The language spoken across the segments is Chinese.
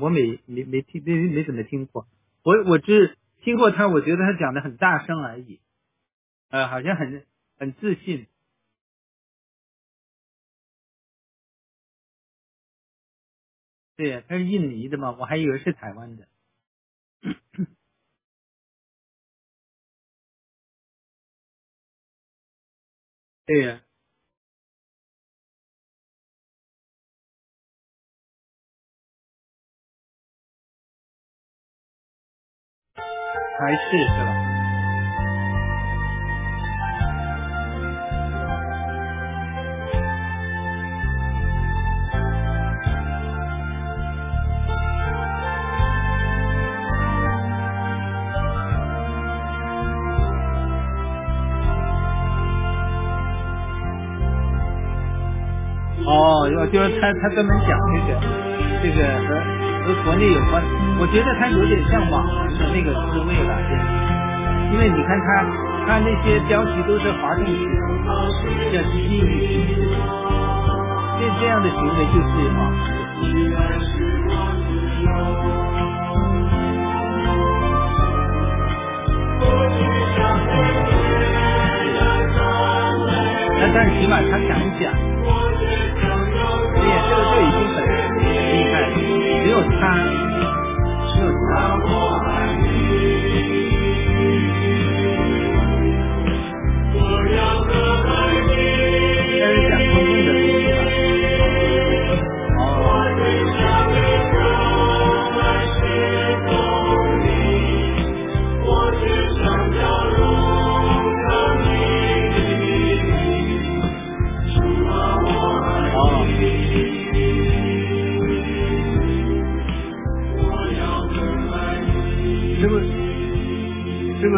我没没没听没没怎么听过，我我只听过他，我觉得他讲的很大声而已，呃，好像很很自信。对，他是印尼的嘛，我还以为是台湾的。对呀。还是是吧？哦，要就是他他专门讲这个这个和和国内有关，我觉得他有点像网红的那个滋味了，因为你看他他那些标题都是滑动式，叫吸引形式，这这样的行为就是网那但是起码他敢讲。这个就已经很厉害了，只有他，只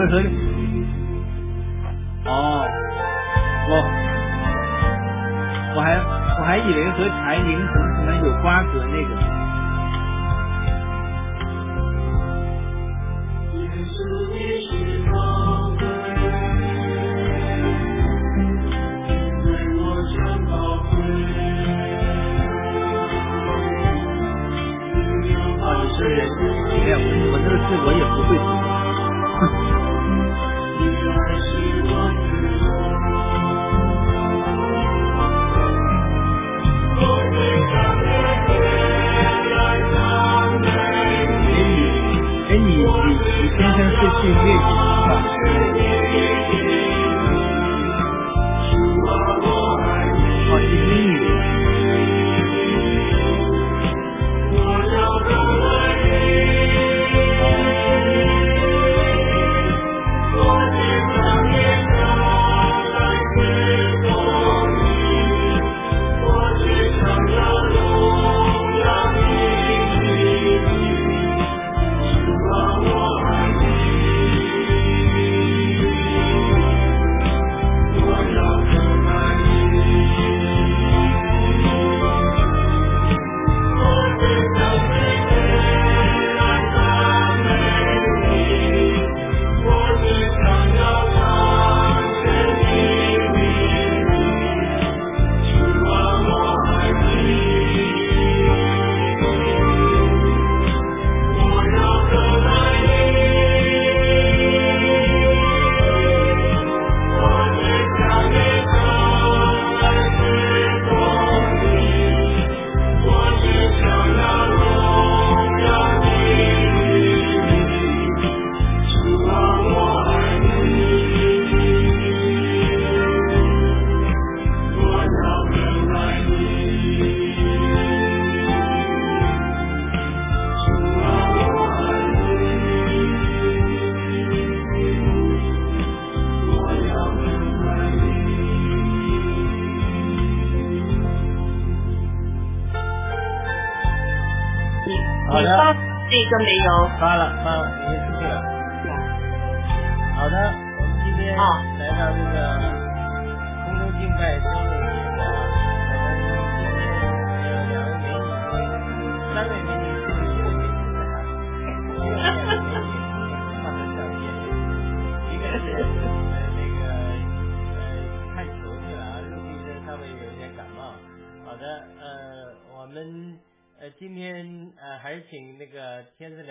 和？哦，我我还我还以为和柴玲什么什么有瓜葛那个。啊，你是人，哎呀，我我这个字我也不会你先生是去粤语是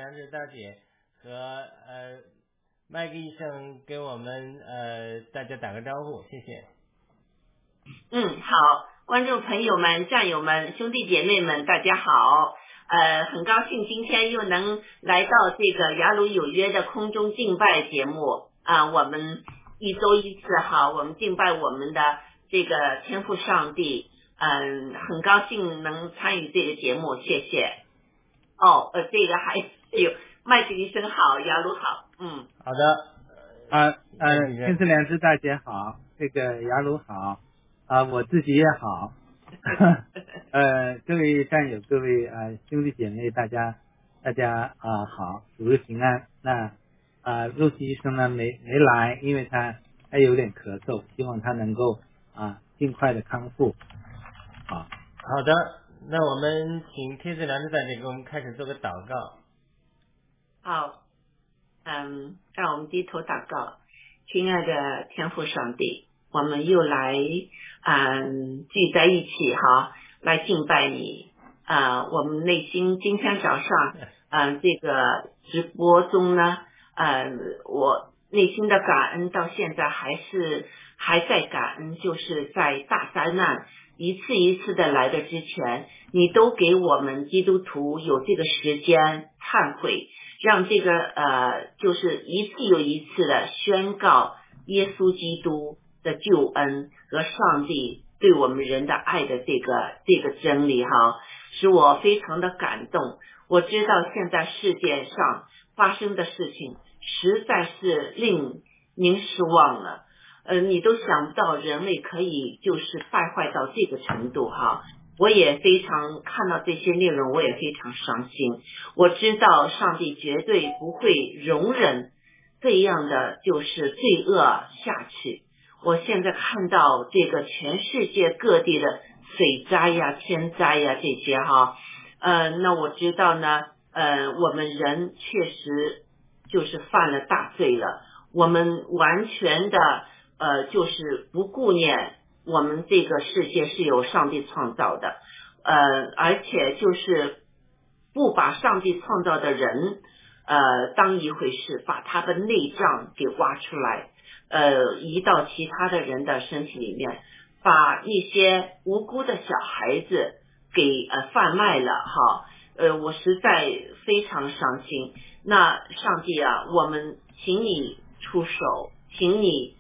天赐良知大姐和呃麦克医生给我们呃大家打个招呼，谢谢。嗯，好，观众朋友们、战友们、兄弟姐妹们，大家好。呃，很高兴今天又能来到这个雅鲁有约的空中敬拜节目啊，我们一周一次哈，我们敬拜我们的这个天赋上帝。嗯，很高兴能参与这个节目，谢谢。哦，呃，这个还有麦子医生好，雅鲁好，嗯，好的。啊呃，天赐良知大姐好，这个雅鲁好啊，我自己也好。呃，各位战友，各位啊兄弟姐妹，大家大家啊好，主日平安。那啊，肉西医生呢没没来，因为他他有点咳嗽，希望他能够啊尽快的康复。好，好的，那我们请天赐良知大姐给我们开始做个祷告。好，嗯，让我们低头祷告，亲爱的天父上帝，我们又来嗯聚在一起哈，来敬拜你啊。我们内心今天早上嗯 这个直播中呢，嗯我内心的感恩到现在还是还在感恩，就是在大灾难一次一次的来的之前，你都给我们基督徒有这个时间忏悔。让这个呃，就是一次又一次的宣告耶稣基督的救恩和上帝对我们人的爱的这个这个真理哈，使我非常的感动。我知道现在世界上发生的事情实在是令您失望了，呃，你都想不到人类可以就是败坏到这个程度哈。我也非常看到这些内容，我也非常伤心。我知道上帝绝对不会容忍这样的就是罪恶下去。我现在看到这个全世界各地的水灾呀、天灾呀这些哈，呃，那我知道呢，呃，我们人确实就是犯了大罪了。我们完全的呃，就是不顾念。我们这个世界是由上帝创造的，呃，而且就是不把上帝创造的人呃当一回事，把他的内脏给挖出来，呃，移到其他的人的身体里面，把一些无辜的小孩子给呃贩卖了哈，呃，我实在非常伤心。那上帝啊，我们请你出手，请你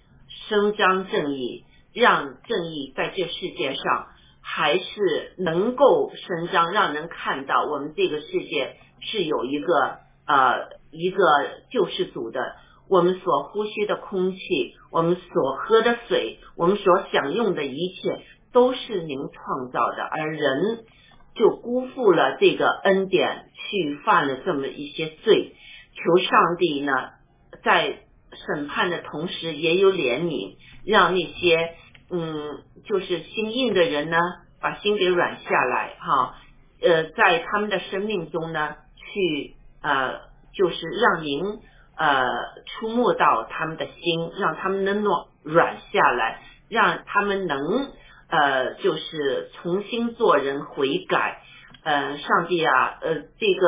伸张正义。让正义在这世界上还是能够伸张，让人看到我们这个世界是有一个呃一个救世主的。我们所呼吸的空气，我们所喝的水，我们所享用的一切，都是您创造的，而人就辜负了这个恩典，去犯了这么一些罪。求上帝呢，在审判的同时也有怜悯，让那些。嗯，就是心硬的人呢，把心给软下来哈。呃，在他们的生命中呢，去呃，就是让您呃触摸到他们的心，让他们能软软下来，让他们能呃，就是重新做人悔改。呃，上帝啊，呃，这个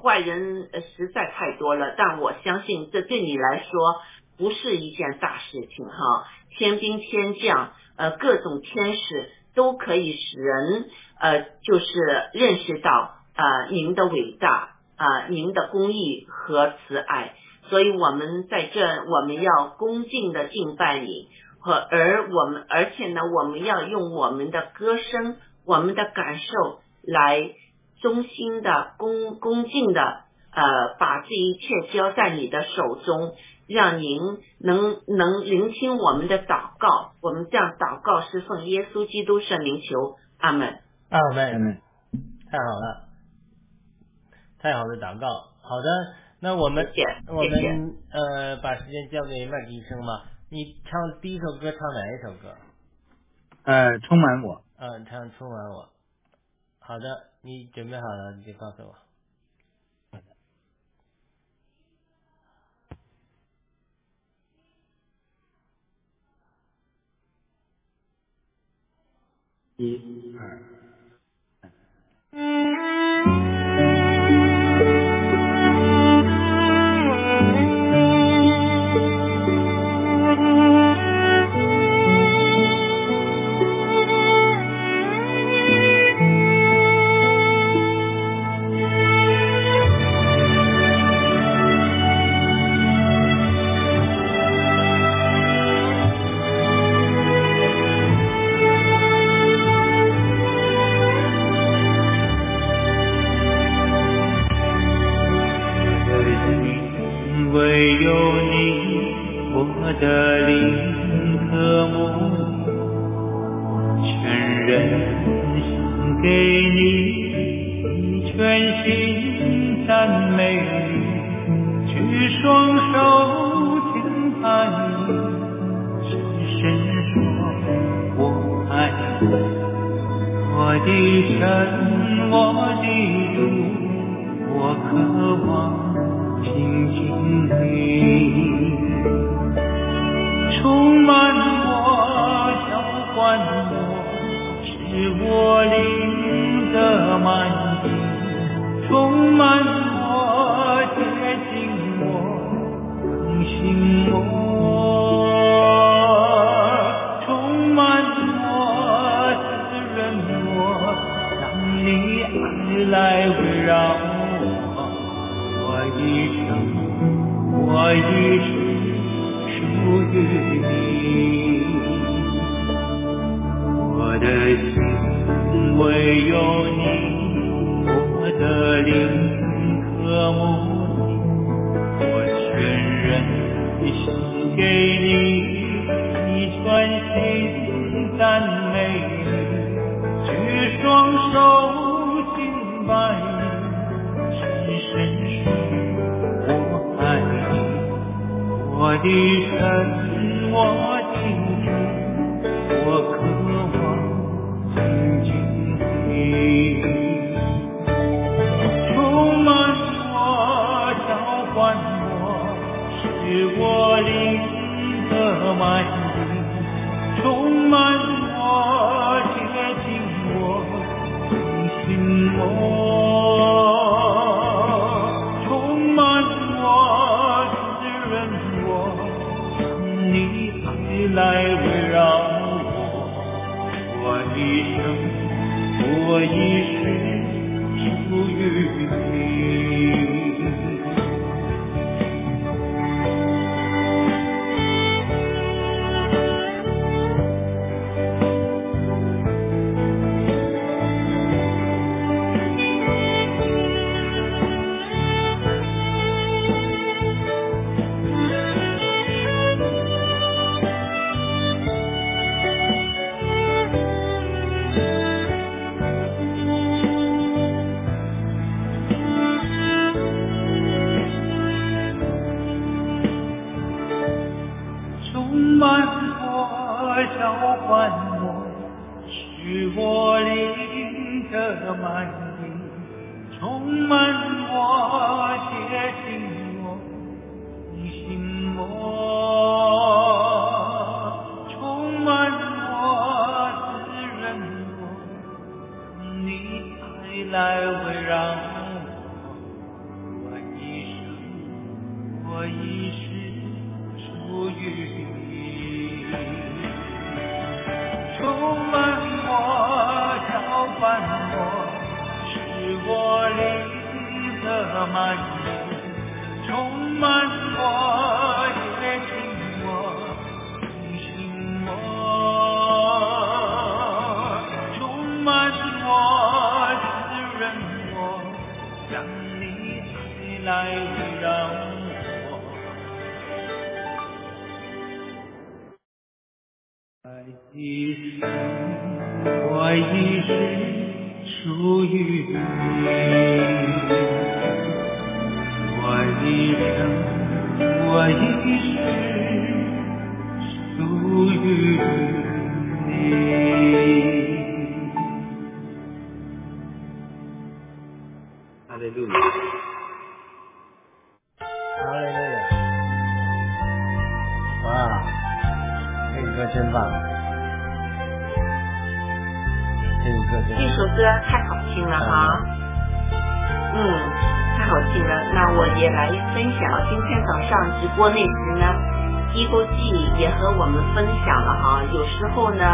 坏人实在太多了，但我相信这对你来说不是一件大事情哈。天兵天将，呃，各种天使都可以使人，呃，就是认识到，呃，您的伟大，啊，您的公义和慈爱。所以，我们在这，我们要恭敬的敬拜你，和而我们，而且呢，我们要用我们的歌声，我们的感受来衷心的恭恭敬的，呃，把这一切交在你的手中。让您能能聆听我们的祷告，我们这样祷告是奉耶稣基督圣名求，阿门，阿门，太好了，太好的祷告，好的，那我们我们呃把时间交给麦医生吧，你唱第一首歌唱哪一首歌？呃，充满我，嗯，唱充满我，好的，你准备好了你就告诉我。一二三，真上直播那时呢，一国际也和我们分享了哈。有时候呢，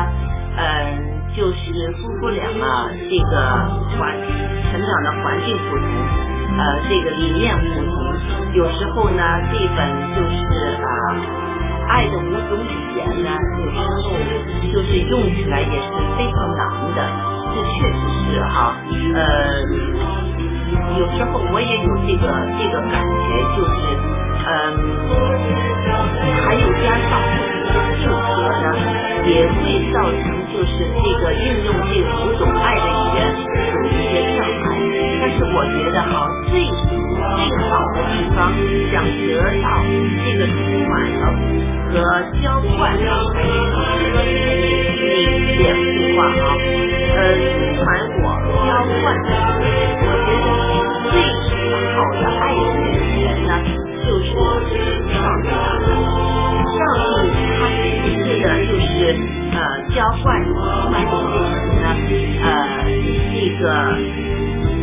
嗯，就是夫妇俩啊，这个环成长的环境不同，呃，这个理念不同。有时候呢，这本就是啊。爱的五种语言呢，有时候就是用起来也是非常难的，这确实是哈。呃，有时候我也有这个这个感觉，就是嗯，还有加上性格呢，也会造成就是这个运用这五种爱的语言有一些障碍。但是我觉得哈，最最好的地方想得到这个充满了。和交换的才是你两句话啊，呃，充满我交换，我觉得最好的浇灌充满你的人呢，呃，这个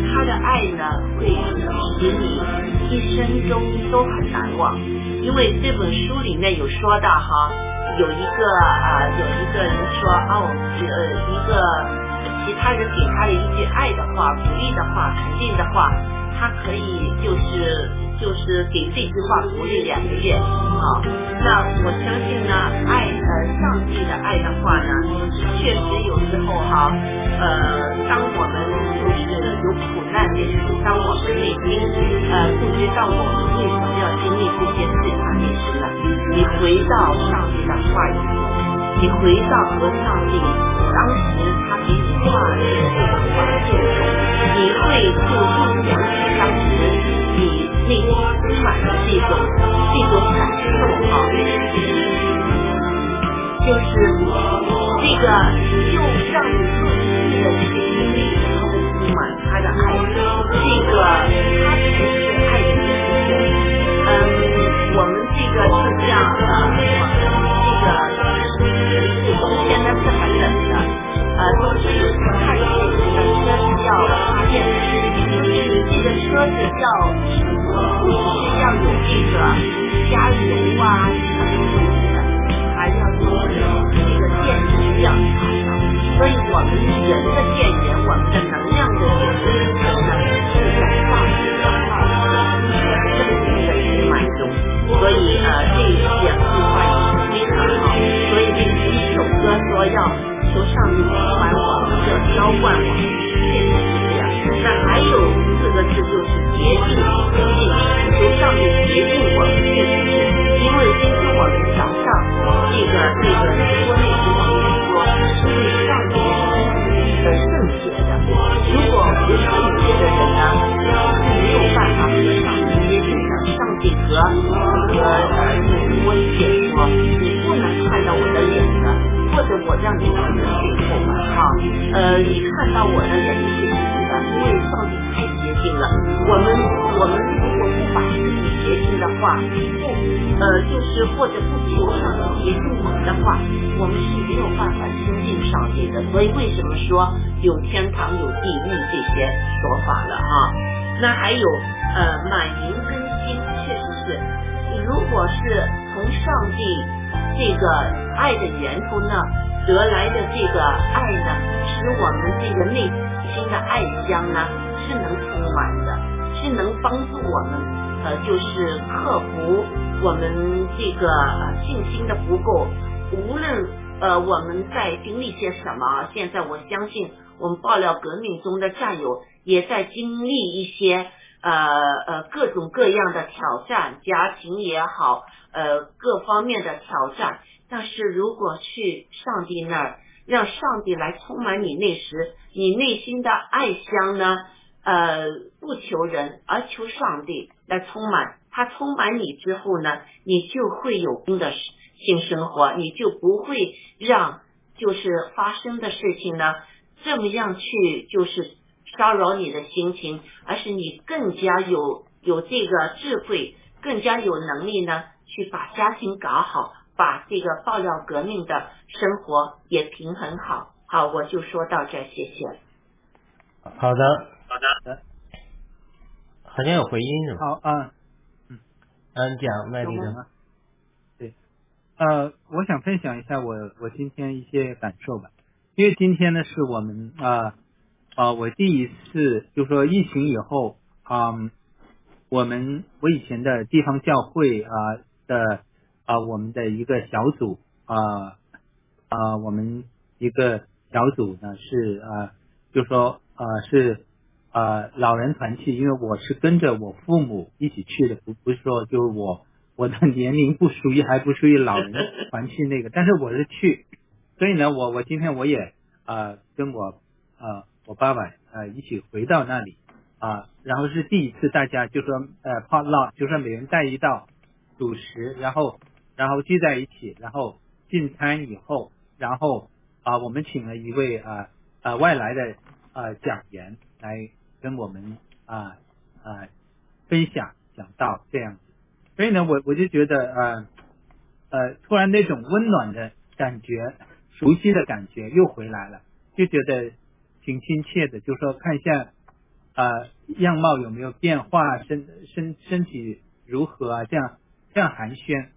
他的爱呢会使你一生中都很难忘。因为这本书里面有说到哈，有一个啊，有一个人说哦，呃，一个其他人给他的一句爱的话、鼓励的话、肯定的话，他可以就是就是给这句话鼓励两个月啊。那我相信呢，爱呃上帝的爱的话呢，确实有时候哈，呃，当我们就是有苦难的时候，当我们内心呃不知道我们为什么要经历这些。你回到上帝的话语，你回到和上帝当时他给你画的这个环境中，你会就就想起当时你内心充满的这种这种感受哈，就是这个就让你自己的去经历他的充满他的爱，这个他才是爱的源泉。我们这个是这样的，我们这个冬天呢是很冷的，呃，都是有太多的车子要发电，就是这个车子要个加油啊什么东西的，还要有这个电池要插上，所以我们人的电源，我们的能量的源泉呢是在大地上的圣灵的充满中。所以呃，这两句话也是非常好。所以这一首歌说要求上帝充满我们，要浇灌我，确实是这样。那还有四个字就是洁净洁净，求上帝洁净净的话，不呃，就是或者不求上帝洁净我们的话，我们是没有办法亲近上帝的。所以为什么说有天堂有地狱这些说法了哈？那还有呃，满盈更新，确实是。如果是从上帝这个爱的源头呢得来的这个爱呢，使我们这个内心的爱香呢是能充满的，是能帮助我们呃，就是克服我们这个信心的不够。无论呃我们在经历些什么，现在我相信我们爆料革命中的战友也在经历一些。呃呃，各种各样的挑战，家庭也好，呃，各方面的挑战。但是如果去上帝那儿，让上帝来充满你那时，你内心的爱香呢？呃，不求人，而求上帝来充满。他充满你之后呢，你就会有新的性生活，你就不会让就是发生的事情呢这么样去就是。骚扰你的心情，而是你更加有有这个智慧，更加有能力呢，去把家庭搞好，把这个爆料革命的生活也平衡好好，我就说到这，谢谢。好的，好的，好像有回音是吧？好啊，嗯，嗯，讲麦迪生。对，呃，我想分享一下我我今天一些感受吧，因为今天呢是我们啊啊我第一次就说疫情以后啊，我们我以前的地方教会啊的啊我们的一个小组啊啊我们一个小组呢是啊就说啊是呃老人团契，因为我是跟着我父母一起去的，不不是说就是我。我的 年龄不属于，还不属于老人团契那个，但是我是去，所以呢，我我今天我也啊跟我啊我爸爸呃一起回到那里啊，然后是第一次大家就说呃怕闹，就说每人带一道主食，然后然后聚在一起，然后进餐以后，然后啊我们请了一位啊啊外来的啊讲员来跟我们啊啊分享讲道这样子。所以呢，我我就觉得呃呃，突然那种温暖的感觉、熟悉的感觉又回来了，就觉得挺亲切的。就说看一下啊，样貌有没有变化，身身身体如何啊？这样这样寒暄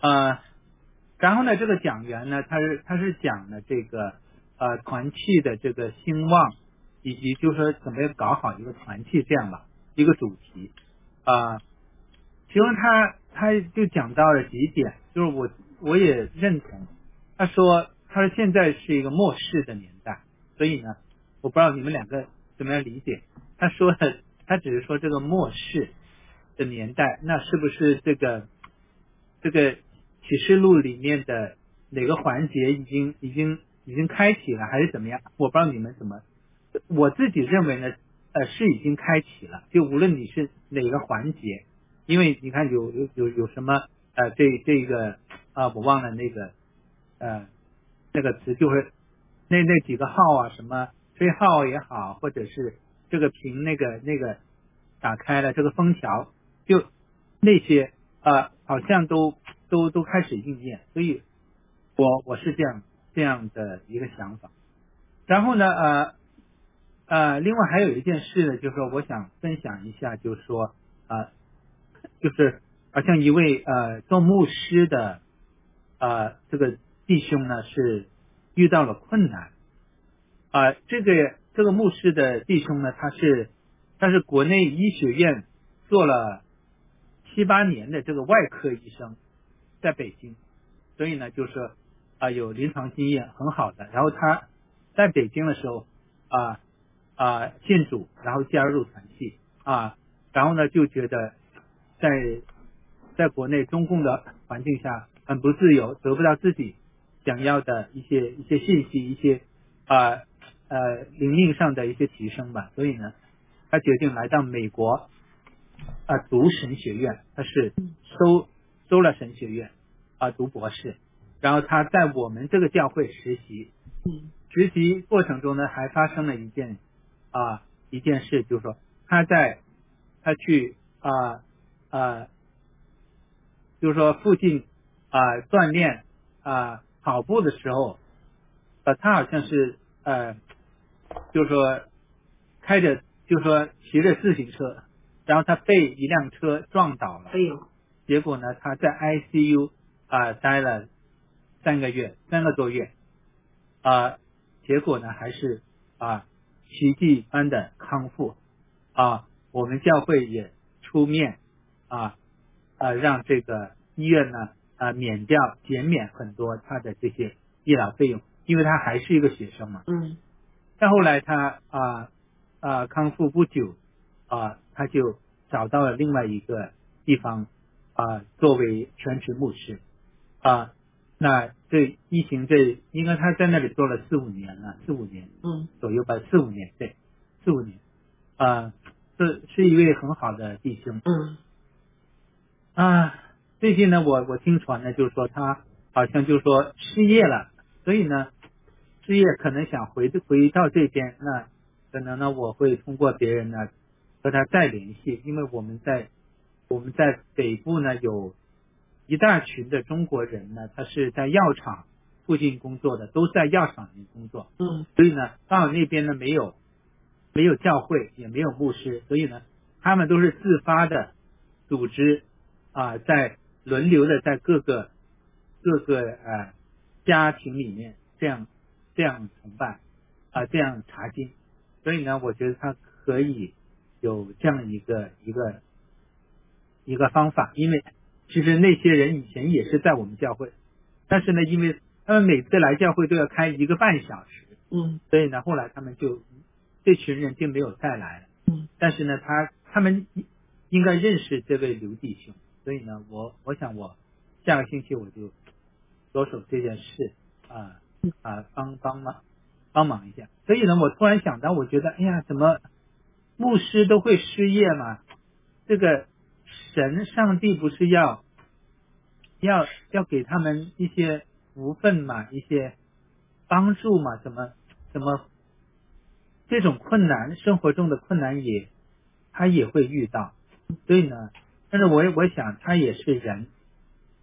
啊。然后呢，这个讲员呢，他是他是讲的这个呃团契的这个兴旺，以及就说怎么样搞好一个团契这样吧，一个主题啊。其中他他就讲到了几点，就是我我也认同。他说他说现在是一个末世的年代，所以呢，我不知道你们两个怎么样理解。他说的他只是说这个末世的年代，那是不是这个这个启示录里面的哪个环节已经已经已经开启了，还是怎么样？我不知道你们怎么，我自己认为呢，呃，是已经开启了。就无论你是哪个环节。因为你看有有有有什么呃这这个啊我忘了那个呃那个词就是那那几个号啊什么吹号也好或者是这个屏那个那个打开了这个封条就那些啊好像都都都开始应验，所以我我是这样这样的一个想法。然后呢呃呃另外还有一件事呢，就是说我想分享一下，就是说啊。就是好像一位呃做牧师的呃这个弟兄呢是遇到了困难啊这个这个牧师的弟兄呢他是他是国内医学院做了七八年的这个外科医生在北京，所以呢就是啊有临床经验很好的，然后他在北京的时候啊啊信主，然后加入团契啊，然后呢就觉得。在在国内中共的环境下很不自由，得不到自己想要的一些一些信息，一些啊呃灵命上的一些提升吧。所以呢，他决定来到美国啊读神学院，他是收收了神学院啊读博士，然后他在我们这个教会实习，实习过程中呢还发生了一件啊一件事，就是说他在他去啊。啊，就是说附近啊锻炼啊跑步的时候，呃他好像是呃，就是说开着就是说骑着自行车，然后他被一辆车撞倒了，哎呦，结果呢他在 ICU 啊待了三个月三个多月啊，结果呢还是啊奇迹般的康复啊，我们教会也出面。啊啊，让这个医院呢啊免掉减免很多他的这些医疗费用，因为他还是一个学生嘛。嗯。再后来他啊啊康复不久啊，他就找到了另外一个地方啊作为全职牧师啊。那这疫情这应该他在那里做了四五年了，四五年嗯左右吧，四五年对，四五年啊，是是一位很好的弟兄。嗯。啊，最近呢，我我听传呢，就是说他好像就是说失业了，所以呢，失业可能想回回到这边，那可能呢，我会通过别人呢和他再联系，因为我们在我们在北部呢有一大群的中国人呢，他是在药厂附近工作的，都在药厂里工作，嗯。所以呢，刚好那边呢没有没有教会，也没有牧师，所以呢，他们都是自发的组织啊，在轮流的在各个各个呃家庭里面这样这样崇拜啊，这样查经，所以呢，我觉得他可以有这样一个一个一个方法，因为其实那些人以前也是在我们教会，但是呢，因为他们每次来教会都要开一个半小时，嗯所以呢，后来他们就这群人就没有再来了。嗯但是呢，他他们应该认识这位刘弟兄，所以呢，我我想我下个星期我就着手这件事啊啊帮帮忙帮忙一下。所以呢，我突然想到，我觉得哎呀，怎么牧师都会失业嘛？这个神上帝不是要要要给他们一些福分嘛，一些帮助嘛？怎么怎么这种困难，生活中的困难也他也会遇到，所以呢，但是我我想他也是人，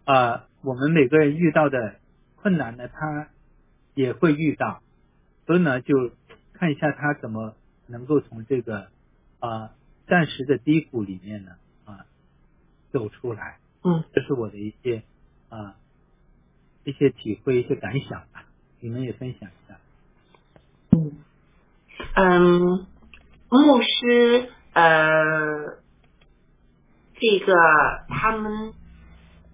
啊、我们每个人遇到的困难呢，他也会遇到，所以呢，就看一下他怎么能够从这个啊、暂时的低谷里面呢啊、走出来，嗯这是我的一些啊、一些体会、一些感想吧，你们也分享一下。嗯嗯，牧师呃，这个他们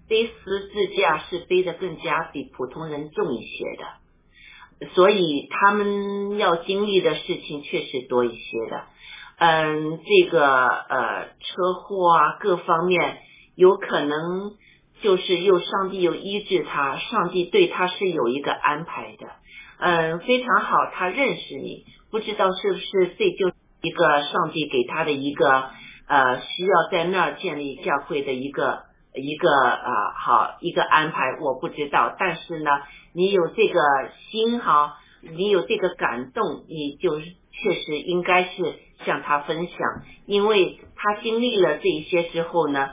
背十字架是背的更加比普通人重一些的，所以他们要经历的事情确实多一些的。嗯，这个呃车祸啊各方面有可能就是又上帝又医治他，上帝对他是有一个安排的。嗯，非常好，他认识你，不知道是不是这就一个上帝给他的一个呃需要在那儿建立教会的一个一个啊、好一个安排，我不知道，但是呢，你有这个心哈，你有这个感动，你就确实应该是向他分享，因为他经历了这一些之后呢，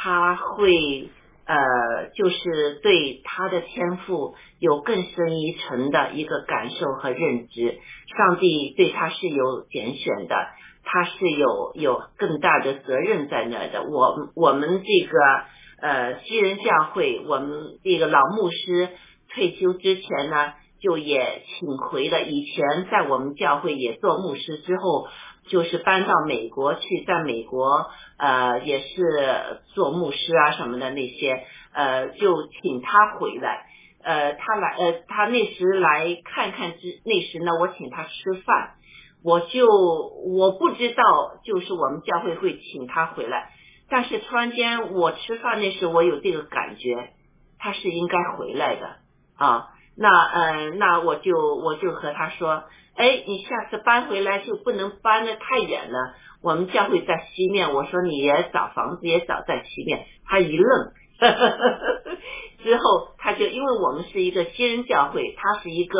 他会呃，就是对他的天赋有更深一层的一个感受和认知。上帝对他是有拣选的，他是有有更大的责任在那的。我我们这个呃西人教会，我们这个老牧师退休之前呢，就也请回了。以前在我们教会也做牧师之后，就是搬到美国去，在美国呃也是做牧师啊什么的那些，呃就请他回来。呃，他来，呃，他那时来看看之，那时呢，我请他吃饭，我就我不知道，就是我们教会会请他回来，但是突然间我吃饭那时，我有这个感觉，他是应该回来的啊。那呃，那我就我就和他说，哎，你下次搬回来就不能搬的太远了。我们教会在西面，我说你也找房子也找在西面，他一愣。之后，他就因为我们是一个新人教会，他是一个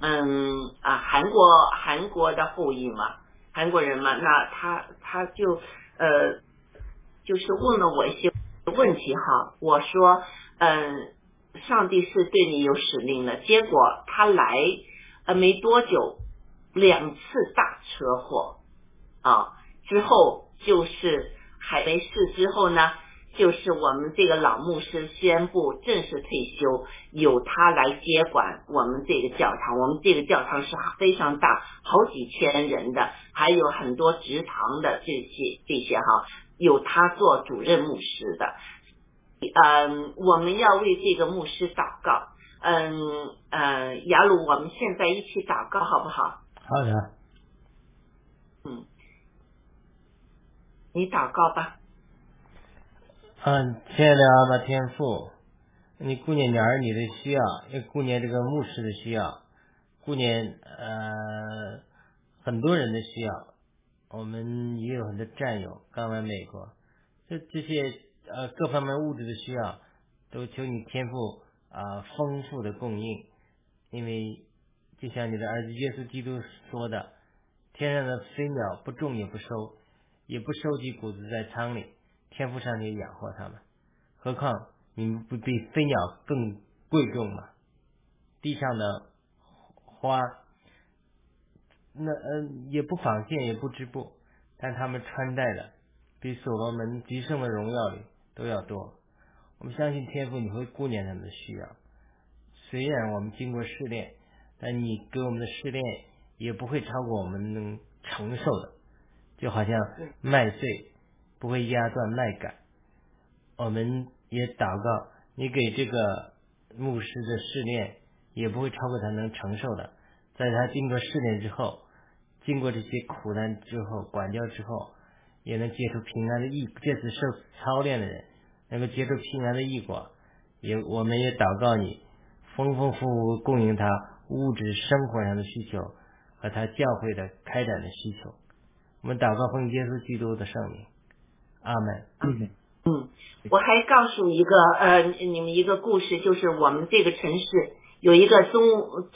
嗯啊韩国韩国的后裔嘛，韩国人嘛，那他他就呃就是问了我一些问题哈，我说嗯，上帝是对你有使命的，结果他来呃没多久，两次大车祸啊，之后就是还没事之后呢。就是我们这个老牧师宣布正式退休，由他来接管我们这个教堂。我们这个教堂是非常大，好几千人的，还有很多职堂的这些这些哈，有他做主任牧师的。嗯，我们要为这个牧师祷告。嗯呃，雅鲁，我们现在一起祷告好不好？好的，嗯，你祷告吧。嗯，亲爱的阿爸天父，你顾念你儿女的需要，也顾念这个牧师的需要，顾念呃很多人的需要。我们也有很多战友刚来美国，这这些呃各方面物质的需要，都求你天赋啊、丰富的供应，因为就像你的儿子耶稣基督说的，天上的飞鸟不种也不收，也不收集谷子在仓里。天赋上帝养活他们，何况你们不比飞鸟更贵重吗？地上的花，那嗯也不纺线也不织布，但他们穿戴的比所罗门极盛的荣耀里都要多。我们相信天父你会顾念他们的需要，虽然我们经过试炼，但你给我们的试炼也不会超过我们能承受的，就好像麦穗不会压断麦秆。我们也祷告，你给这个牧师的试炼也不会超过他能承受的，在他经过试炼之后，经过这些苦难之后，管教之后，也能结出平安的义，借此受操练的人。能够结出平安的异果，也我们也祷告你，丰丰富富供应他物质生活上的需求和他教会的开展的需求。我们祷告奉耶稣基督的圣名，阿门。嗯嗯，我还告诉一个呃你们一个故事，就是我们这个城市有一个中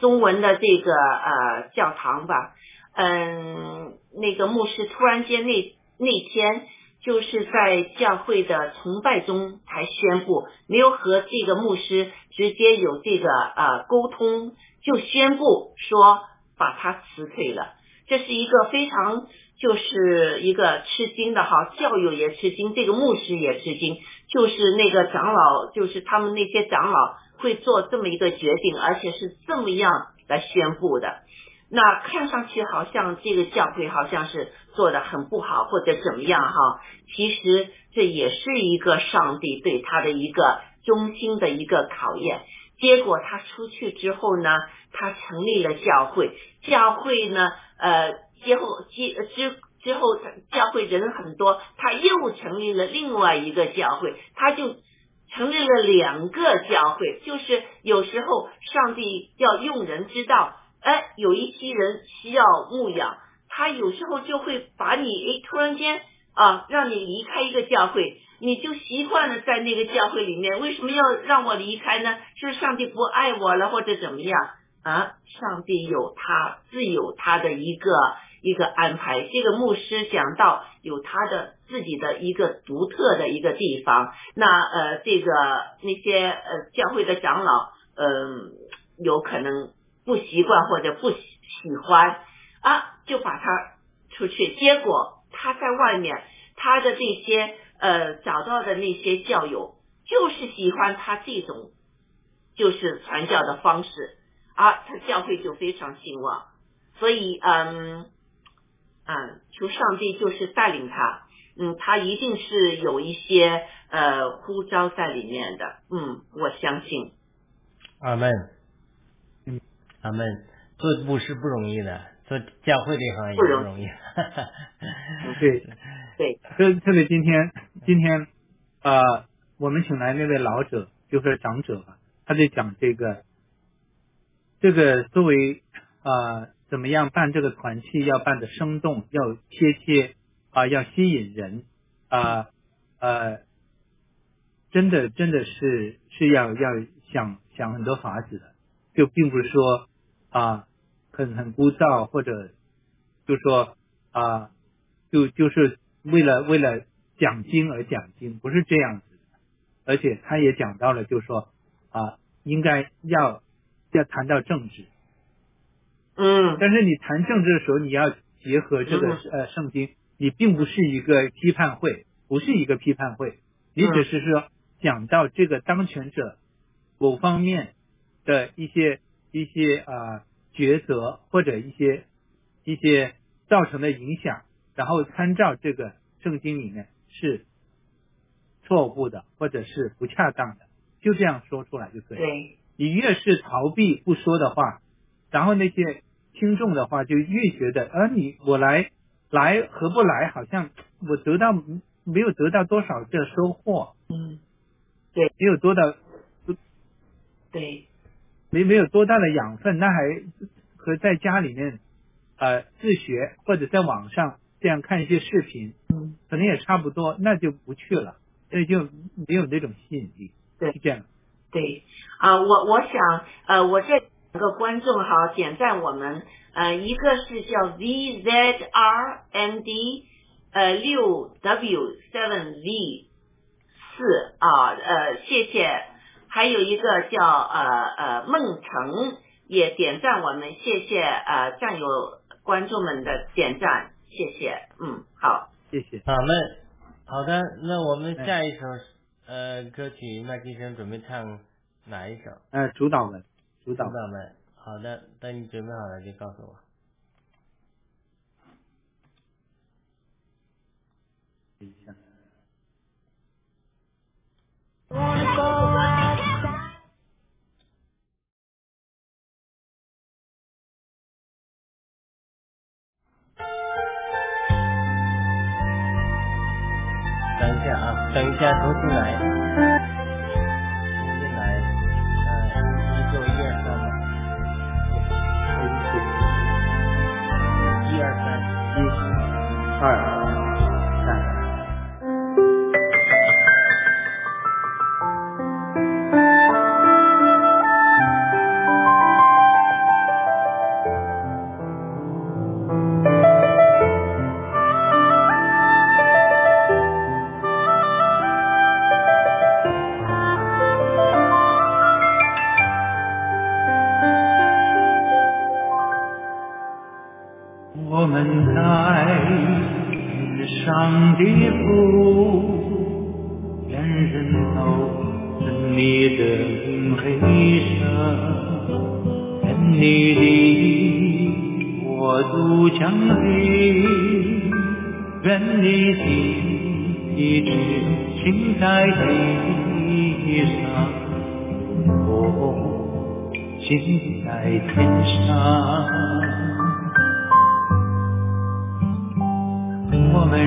中文的这个呃教堂吧，嗯，那个牧师突然间那那天。就是在教会的崇拜中才宣布，没有和这个牧师直接有这个呃沟通，就宣布说把他辞退了。这是一个非常就是一个吃惊的哈，教友也吃惊，这个牧师也吃惊，就是那个长老，就是他们那些长老会做这么一个决定，而且是这么样来宣布的。那看上去好像这个教会好像是做的很不好或者怎么样哈，其实这也是一个上帝对他的一个忠心的一个考验。结果他出去之后呢，他成立了教会，教会呢，呃，之后之之之后教会人很多，他又成立了另外一个教会，他就成立了两个教会，就是有时候上帝要用人之道。哎，有一批人需要牧养，他有时候就会把你哎，突然间啊，让你离开一个教会，你就习惯了在那个教会里面，为什么要让我离开呢？是上帝不爱我了，或者怎么样啊？上帝有他自有他的一个一个安排。这个牧师讲到有他的自己的一个独特的一个地方，那呃，这个那些呃教会的长老，嗯，有可能。不习惯或者不喜喜欢啊，就把他出去。结果他在外面，他的这些呃找到的那些教友，就是喜欢他这种就是传教的方式啊，他教会就非常兴旺。所以嗯嗯，求上帝就是带领他，嗯，他一定是有一些呃呼召在里面的，嗯，我相信。阿门。他们做牧师不容易的，做教会这行也不容易。对对，特特别今天今天呃，我们请来那位老者，就是长者吧，他在讲这个这个作为啊怎么样办这个团契要办的生动，要贴切啊，要吸引人啊呃，真的真的是是要要想想很多法子的，就并不是说。啊，很很枯燥，或者就说啊，就就是为了为了讲经而讲经，不是这样子的。而且他也讲到了，就说啊，应该要要谈到政治，嗯，但是你谈政治的时候，你要结合这个呃圣经，你并不是一个批判会，不是一个批判会，你只是说讲到这个当权者某方面的一些。一些啊抉择或者一些一些造成的影响，然后参照这个圣经里面是错误的或者是不恰当的，就这样说出来就可以。对，你越是逃避不说的话，然后那些听众的话就越觉得，呃，你我来来和不来，好像我得到没有得到多少的收获。嗯，对，没有多的，对。没没有多大的养分，那还和在家里面呃自学或者在网上这样看一些视频，嗯，可能也差不多，那就不去了，所以就没有那种吸引力。对，是这样。对啊，我我想呃，我这两个观众哈点赞我们呃，一个是叫 V Z R N D 呃六 W seven V 四啊呃谢谢。还有一个叫呃呃梦成也点赞我们，谢谢呃战友观众们的点赞，谢谢，嗯，好，谢谢。好，那好的，那我们下一首呃歌曲，麦迪生准备唱哪一首？呃，主导们，主导主导们，好的，等你准备好了就告诉我。一下。下，重新来，我们在天上的路，愿人都是你的美声，愿你的国度降临，愿你的意志行在地上，我行在天上。我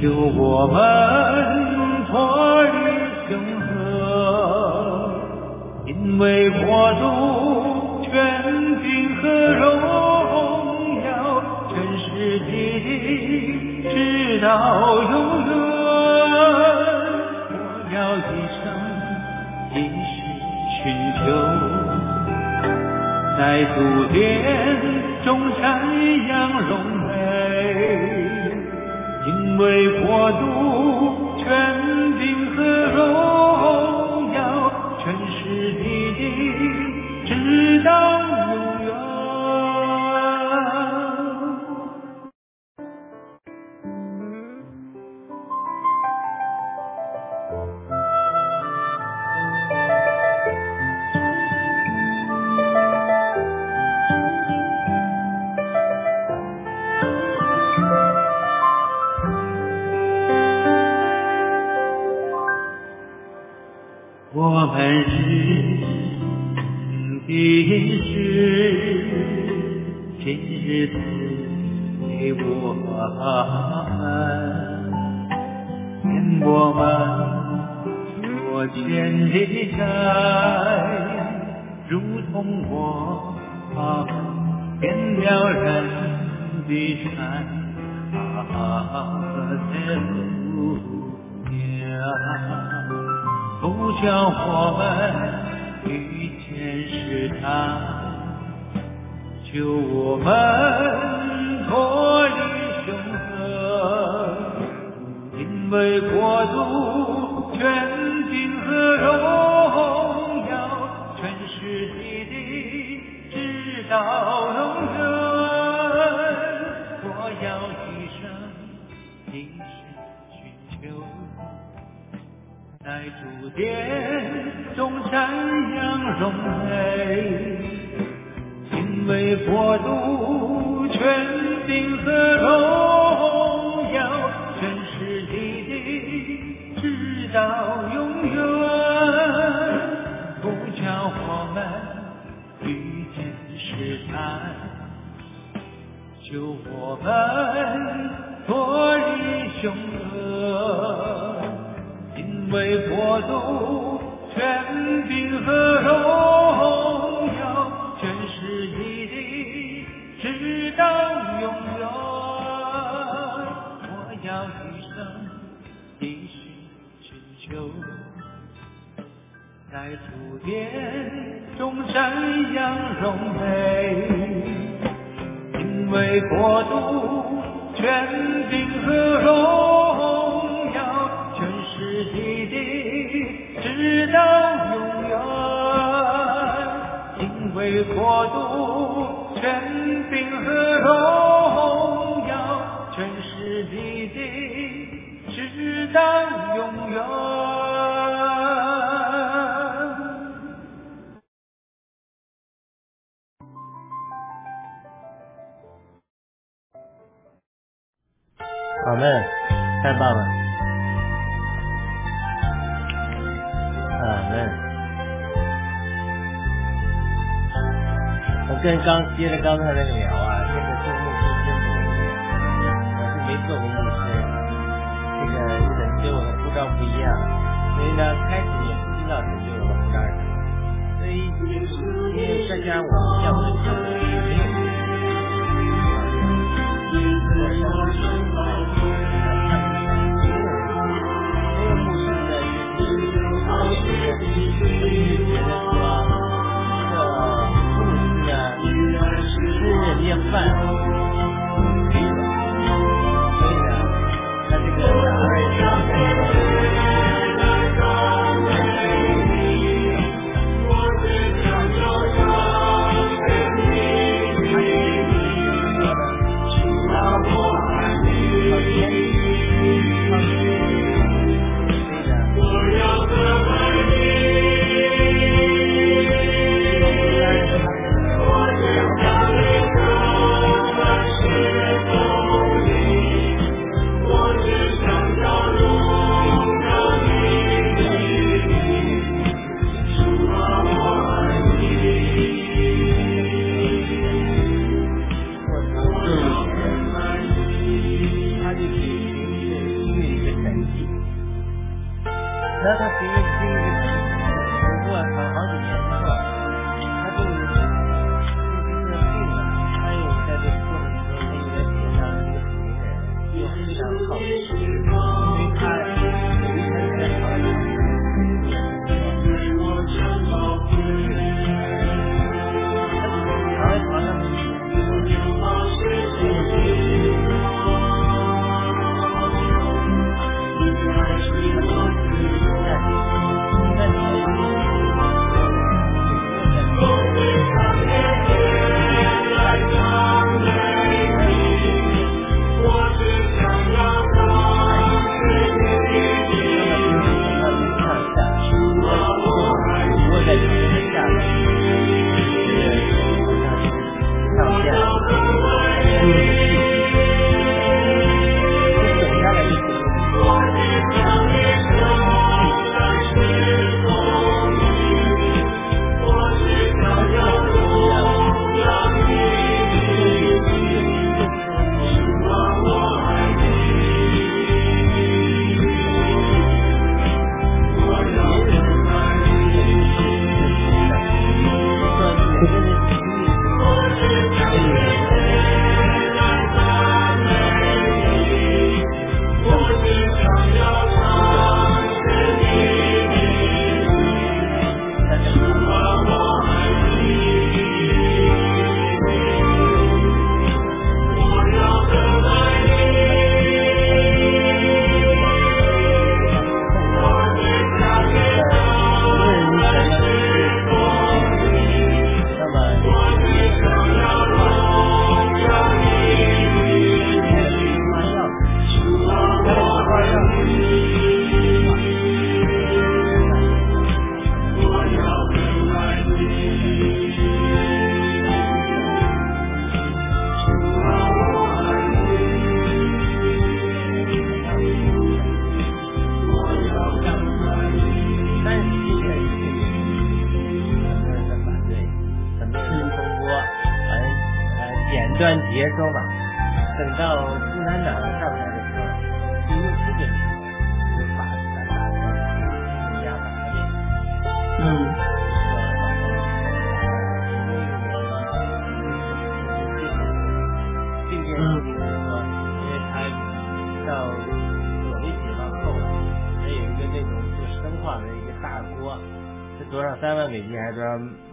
求我们。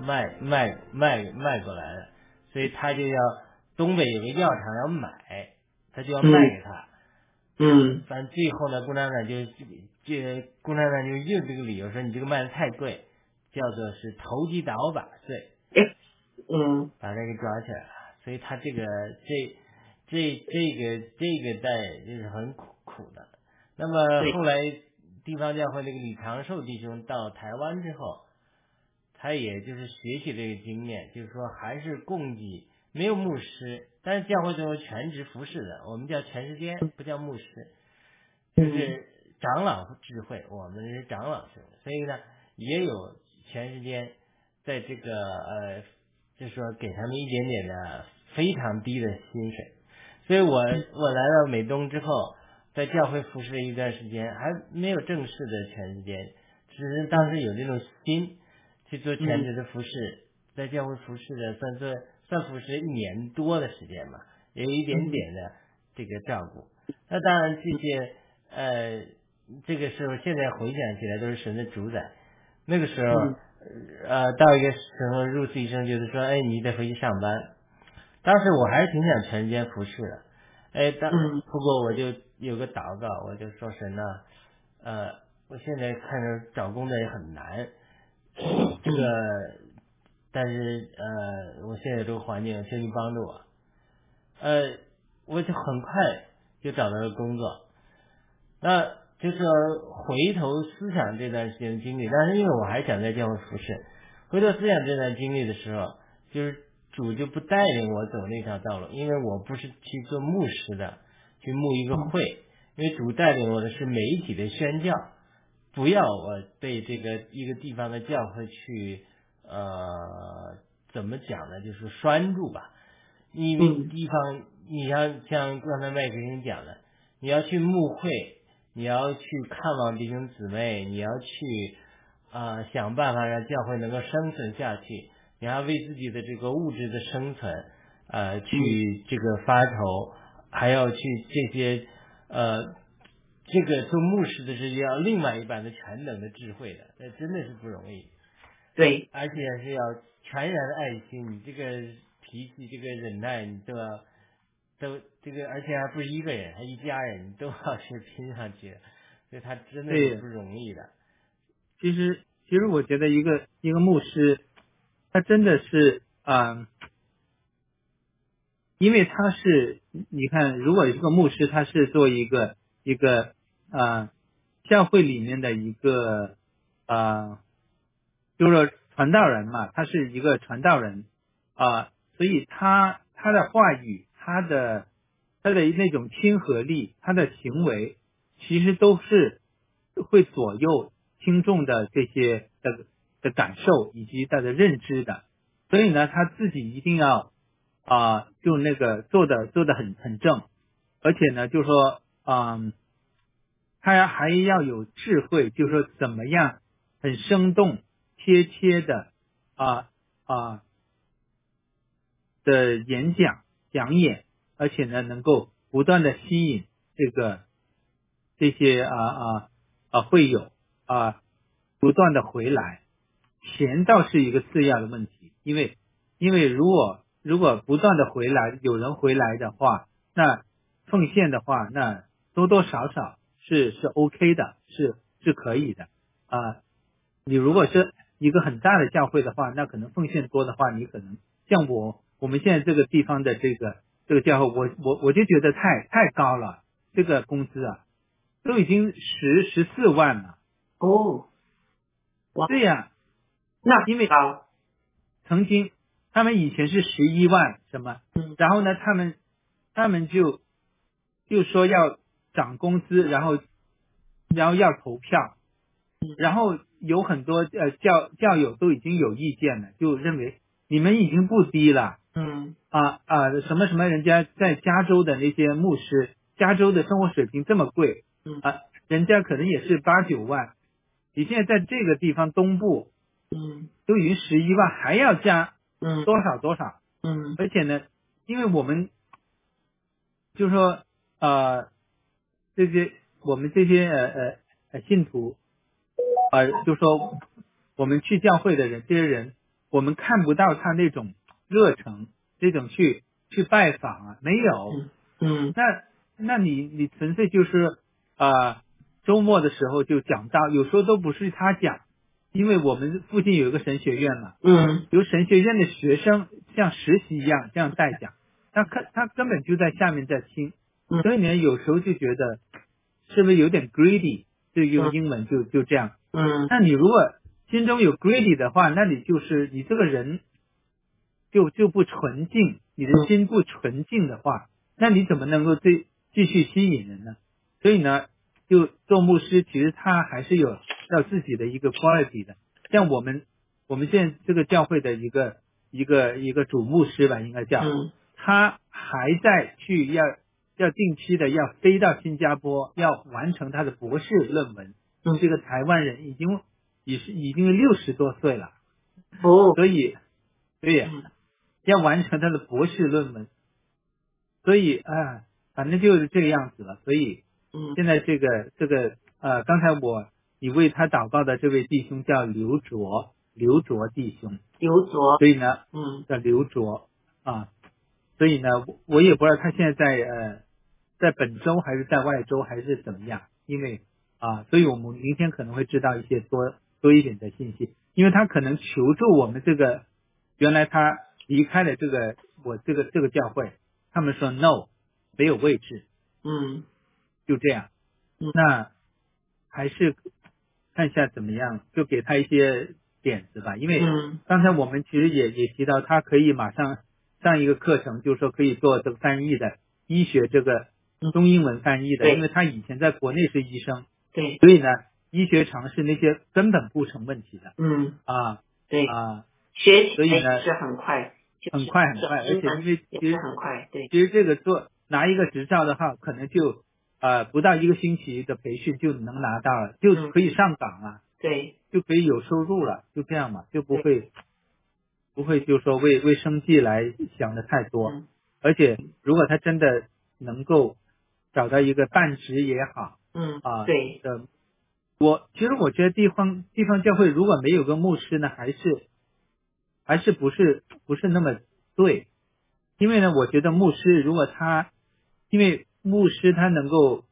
卖卖卖卖过来的，所以他就要东北有个药厂要买，他就要卖给他。嗯反正最后呢，共产党就这共产党就用这个理由说你这个卖的太贵，叫做是投机倒把罪，嗯把他给抓起来了。所以他这个这这这个这个代就是很苦苦的。那么后来地方教会那个李长寿弟兄到台湾之后，他也就是学习这个经验，就是说还是供给没有牧师，但是教会中有全职服侍的，我们叫全时间，不叫牧师，就是长老智慧，我们是长老智慧，所以呢也有全时间在这个呃，就是说给他们一点点的非常低的薪水，所以我我来到美东之后，在教会服侍了一段时间，还没有正式的全时间，只是当时有这种心去做全职的服侍，在教会服侍的算做算服侍一年多的时间嘛，也有一点点的这个照顾。那当然这些呃，这个时候现在回想起来都是神的主宰。那个时候，呃，到一个时候，入司医生就是说，哎，你得回去上班。当时我还是挺想全时间服侍的，哎，当嗯不过我就有个祷告，我就说神呐，呃，我现在看着找工作也很难，这个，但是呃，我现在这个环境，求你帮助我。呃，我就很快就找到了工作，那就是回头思想这段时间经历，但是因为我还想在教会服侍，回头思想这段经历的时候，就是主就不带领我走那条道路，因为我不是去做牧师的，去牧一个会，因为主带领我的是媒体的宣教，不要我被这个一个地方的教会去呃怎么讲呢，就是拴住吧，因为嗯。地方你像像刚才麦克跟你讲的，你要去牧会，你要去看望弟兄姊妹，你要去啊、呃想办法让教会能够生存下去，你要为自己的这个物质的生存呃去这个发愁，还要去这些呃这个做牧师的是要另外一半的全能的智慧的，那真的是不容易。对，而且是要全然的爱心，你这个脾气、这个忍耐，你都要都这个，而且还不是一个人，还一家人，你都要去拼上去，所以他真的对是不容易的。其实，其实我觉得一个一个牧师，他真的是，嗯，因为他是，你看，如果一个牧师，他是做一个一个呃教会里面的一个呃，就是传道人嘛，他是一个传道人啊、所以他他的话语，他的他的那种亲和力，他的行为，其实都是会左右听众的这些的的感受以及他的认知的。所以呢，他自己一定要啊、就那个做的做的很很正，而且呢，就是说，嗯，他还要有智慧，就是说怎么样很生动、贴切的啊啊的演讲讲演，而且呢，能够不断的吸引这个这些啊啊啊会友啊不断的回来。钱倒是一个次要的问题，因为因为如果如果不断的回来，有人回来的话，那奉献的话，那多多少少是是 OK 的，是是可以的啊。你如果是一个很大的教会的话，那可能奉献多的话，你可能像我我们现在这个地方的这个这个教会，我我我就觉得太太高了，这个工资啊，都已经十十四万了。哦，哇对呀、那因为高，曾经他们以前是十一万什么，嗯然后呢，他们他们就就说要涨工资，然后然后要投票，然后有很多呃教教友都已经有意见了，就认为你们已经不低了。嗯。啊啊什么什么人家在加州的那些牧师，加州的生活水平这么贵。嗯。啊，人家可能也是八九万，你现在在这个地方东部嗯。都已经十一万，还要加嗯。多少多少？嗯。而且呢，因为我们就是说呃这些我们这些呃呃呃信徒呃，就说我们去教会的人，这些人我们看不到他那种热诚，这种去去拜访啊，没有。嗯嗯。那那你你纯粹就是呃周末的时候就讲到，有时候都不是他讲，因为我们附近有一个神学院嘛，嗯。由神学院的学生像实习一样这样代讲，他根他根本就在下面在听，嗯所以呢有时候就觉得是不是有点 greedy，就用嗯英文就就这样。嗯那你如果心中有 greedy 的话，那你就是你这个人就就不纯净，你的心不纯净的话，那你怎么能够继继续吸引人呢？所以呢，就做牧师，其实他还是有要自己的一个 quality 的。像我们我们现在这个教会的一个一个一个主牧师吧，应该叫，嗯他还在去要要定期的要飞到新加坡，要完成他的博士论文。嗯。这个台湾人已经已是已经六十多岁了，哦。所以对呀，嗯。要完成他的博士论文，所以啊，反正就是这个样子了。所以嗯。现在这个这个呃，刚才我你为他祷告的这位弟兄叫刘卓，刘卓弟兄，刘卓。所以呢嗯。叫刘卓。啊，所以呢我我也不知道他现在在呃在本州还是在外州还是怎么样，因为啊，所以我们明天可能会知道一些多多一点的信息，因为他可能求助我们这个原来他离开了这个我这个这个教会，他们说 no 没有位置，嗯。就这样嗯，那还是看一下怎么样，就给他一些点子吧，因为嗯。刚才我们其实也也提到，他可以马上上一个课程，就是说可以做这个翻译的医学这个嗯中英文翻译的，因为他以前在国内是医生，对。所以呢，医学常识那些根本不成问题的。嗯。啊对。啊，学习所以呢是很快，很快很快，而且因是其实很快，对，其实这个做拿一个执照的话，可能就呃不到一个星期的培训就能拿到了，就嗯。可以上岗了，对，就可以有收入了，就这样嘛，就不会不会就说为为生计来想的太多。嗯。而且如果他真的能够找到一个半职也好嗯啊，对，的，我其实我觉得地方地方教会如果没有个牧师呢，还是还是不是不是那么对，因为呢，我觉得牧师如果他因为牧师他能够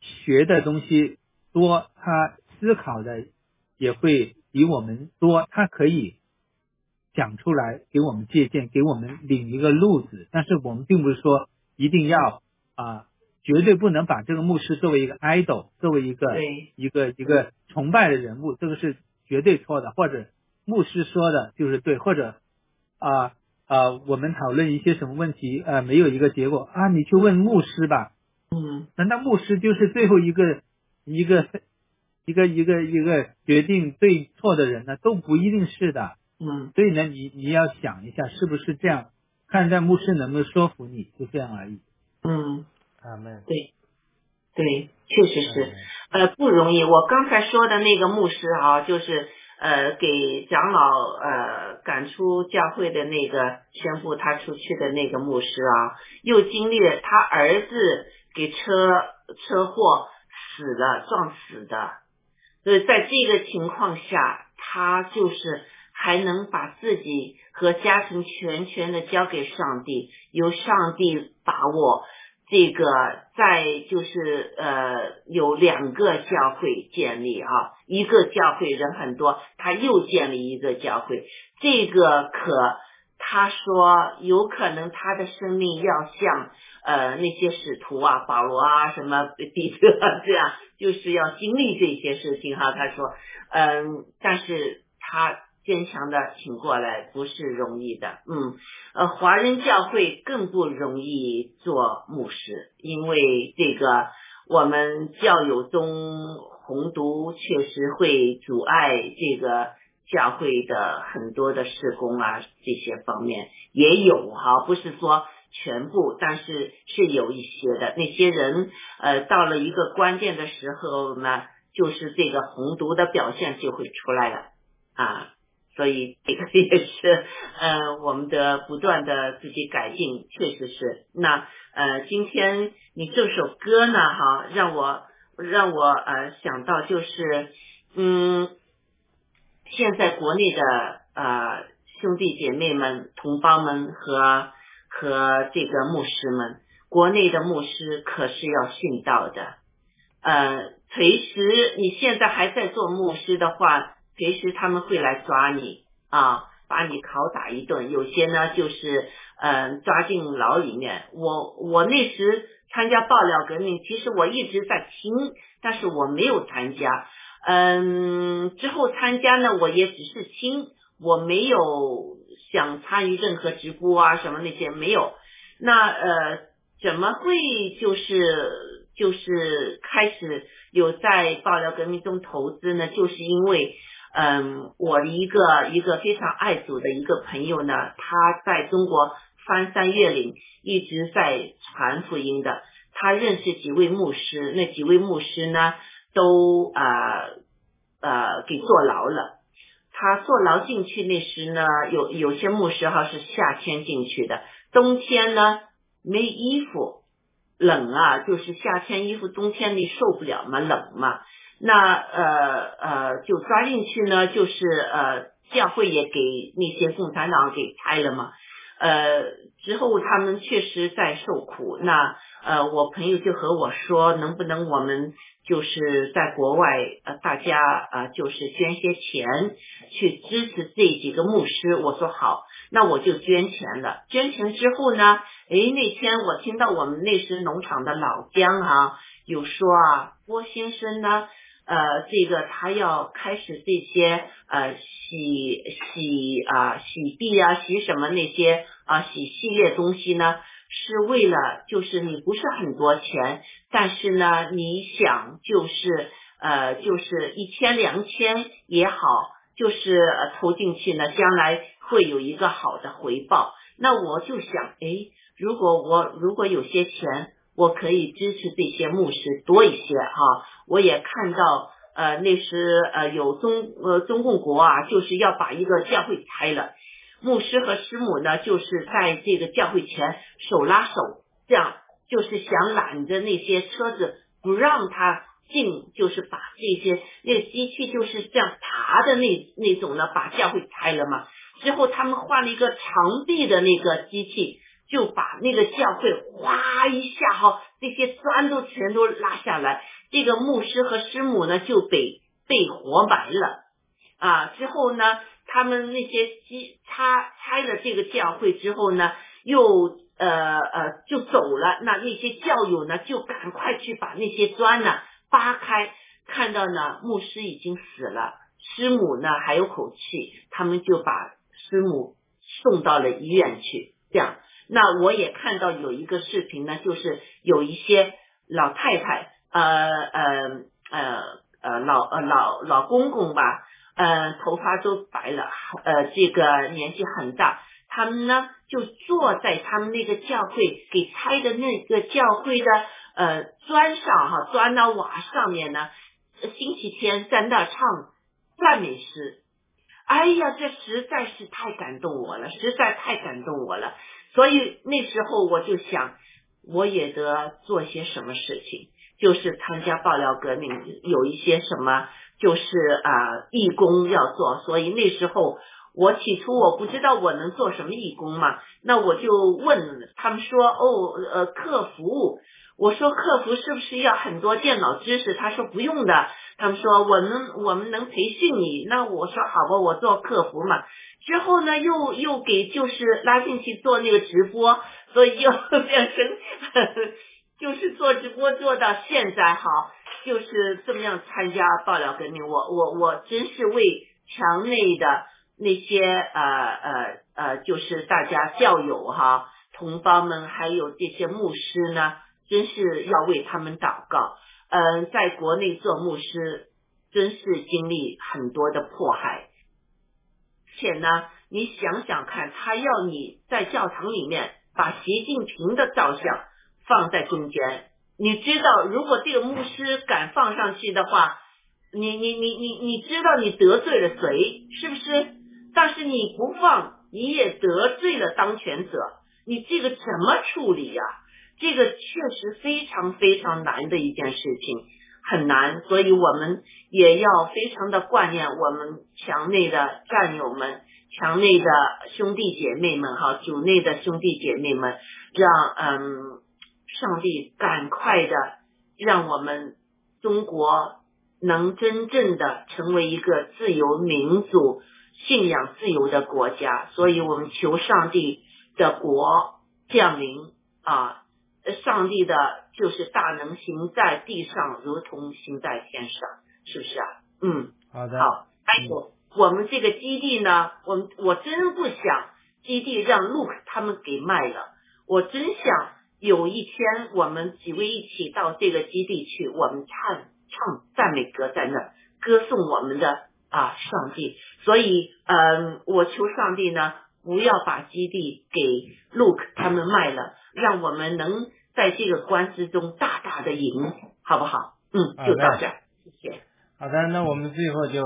学的东西多，他思考的也会比我们多，他可以讲出来给我们借鉴，给我们领一个路子。但是我们并不是说一定要啊，绝对不能把这个牧师作为一个 idol，作为一个对一个一个崇拜的人物，这个是绝对错的。或者牧师说的就是对，或者啊啊，我们讨论一些什么问题，呃，没有一个结果啊，你去问牧师吧。嗯难道牧师就是最后一个一个一个一个一个决定对错的人呢？都不一定是的。嗯所以呢，你你要想一下，是不是这样？看在牧师能不能说服你，就这样而已。嗯，阿门。对对，确实是。嗯呃，不容易。我刚才说的那个牧师啊，就是呃给长老呃赶出教会的那个宣布他出去的那个牧师啊，又经历了他儿子给车车祸死了，撞死的。所以在这个情况下，他就是还能把自己和家庭全权的交给上帝，由上帝把握。这个在就是呃有两个教会建立啊，一个教会人很多，他又建立一个教会，这个可他说有可能他的生命要像呃那些使徒啊，保罗啊，什么彼得啊这样，就是要经历这些事情哈、他说，嗯，但是他坚强的挺过来不是容易的，嗯。呃，华人教会更不容易做牧师，因为这个我们教友中红毒确实会阻碍这个教会的很多的施工啊，这些方面也有哈，不是说全部，但是是有一些的。那些人呃，到了一个关键的时候呢，就是这个红毒的表现就会出来了啊。所以这个也是呃，我们的不断的自己改进，确实是。那呃，今天你这首歌呢，哈，让我让我呃想到就是嗯。现在国内的呃兄弟姐妹们、同胞们和和这个牧师们，国内的牧师可是要殉道的。呃，随时你现在还在做牧师的话，随时他们会来抓你啊，把你拷打一顿。有些呢就是嗯抓进牢里面。我我那时参加爆料革命，其实我一直在听，但是我没有参加。嗯，之后参加呢，我也只是听，我没有想参与任何直播啊什么那些没有。那呃，怎么会就是就是开始有在爆料革命中投资呢？就是因为嗯，我的一个一个非常爱主的一个朋友呢，他在中国翻山越岭，一直在传福音的。他认识几位牧师，那几位牧师呢？都啊呃给坐牢了，他坐牢进去那时呢，有有些牧师哈是夏天进去的，冬天呢没衣服，冷啊，就是夏天衣服，冬天你受不了嘛，冷嘛，那呃呃就抓进去呢，就是呃教会也给那些共产党给拆了嘛，呃之后他们确实在受苦，那呃我朋友就和我说，能不能我们。就是在国外，呃，大家呃，就是捐些钱去支持这几个牧师。我说好，那我就捐钱了。捐钱之后呢，哎，那天我听到我们那时农场的老姜啊，有说啊，郭先生呢，呃，这个他要开始这些呃洗洗啊洗币啊洗什么那些啊洗系列东西呢。是为了，就是你不是很多钱，但是呢，你想就是呃，就是一千两千也好，就是投进去呢，将来会有一个好的回报。那我就想，哎，如果我如果有些钱，我可以支持这些牧师多一些哈。我也看到，呃，那时呃有中呃中共国啊，就是要把一个教会拆了。牧师和师母呢，就是在这个教会前手拉手，这样就是想揽着那些车子不让他进，就是把这些那个机器就是这样爬的那那种呢，把教会拆了嘛。之后他们换了一个长臂的那个机器，就把那个教会哗一下哈，这些砖都全都拉下来，这个牧师和师母呢就被被活埋了啊。之后呢？他们那些机拆拆了这个教会之后呢，又呃呃就走了。那那些教友呢，就赶快去把那些砖呢扒开，看到呢牧师已经死了，师母呢还有口气，他们就把师母送到了医院去。这样，那我也看到有一个视频呢，就是有一些老太太，呃呃呃呃老呃老老公公吧。呃，头发都白了，呃，这个年纪很大，他们呢就坐在他们那个教会给拆的那个教会的呃砖上哈，砖的瓦上面呢，星期天在那唱赞美诗，哎呀，这实在是太感动我了，实在太感动我了，所以那时候我就想，我也得做些什么事情，就是参加爆料革命，有一些什么。就是啊，义工要做，所以那时候我起初我不知道我能做什么义工嘛，那我就问他们说，哦，呃，客服，我说客服是不是要很多电脑知识？他说不用的，他们说我能，我们能培训你。那我说好吧，我做客服嘛。之后呢，又又给就是拉进去做那个直播，所以又 变成就是做直播做到现在哈。就是这么样参加爆料革命，我我我真是为墙内的那些呃呃呃，就是大家教友哈同胞们，还有这些牧师呢，真是要为他们祷告。嗯，在国内做牧师，真是经历很多的迫害，且呢，你想想看，他要你在教堂里面把习近平的照相放在中间，你知道，如果这个牧师敢放上去的话，你你你你你知道你得罪了谁，是不是？但是你不放，你也得罪了当权者，你这个怎么处理呀？这个确实非常非常难的一件事情，很难，所以我们也要非常的挂念我们墙内的战友们、墙内的兄弟姐妹们，哈，主内的兄弟姐妹们，让嗯，上帝赶快的让我们中国能真正的成为一个自由民主、信仰自由的国家，所以我们求上帝的国降临啊。上帝的就是大能行在地上，如同行在天上，是不是啊？嗯，好的。好，还有我们这个基地呢，我我真不想基地让 Look 他们给卖了，我真想有一天我们几位一起到这个基地去，我们唱唱赞美歌在那歌颂我们的啊上帝。所以，嗯，我求上帝呢，不要把基地给 Look 他们卖了，让我们能。在这个官司中大大的赢，好不好？嗯，就到这，谢谢。好的，那我们最后就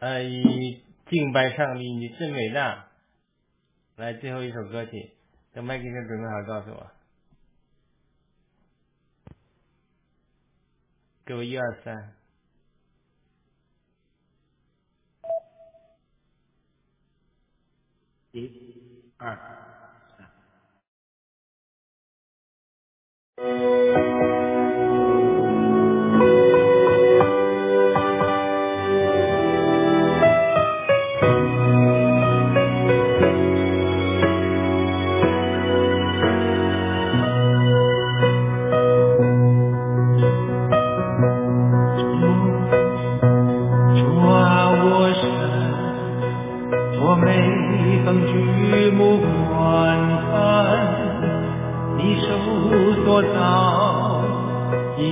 呃以敬拜上帝，你真伟大，来最后一首歌曲，等麦克先准备好告诉我，给我一二三，一、二。Thank you.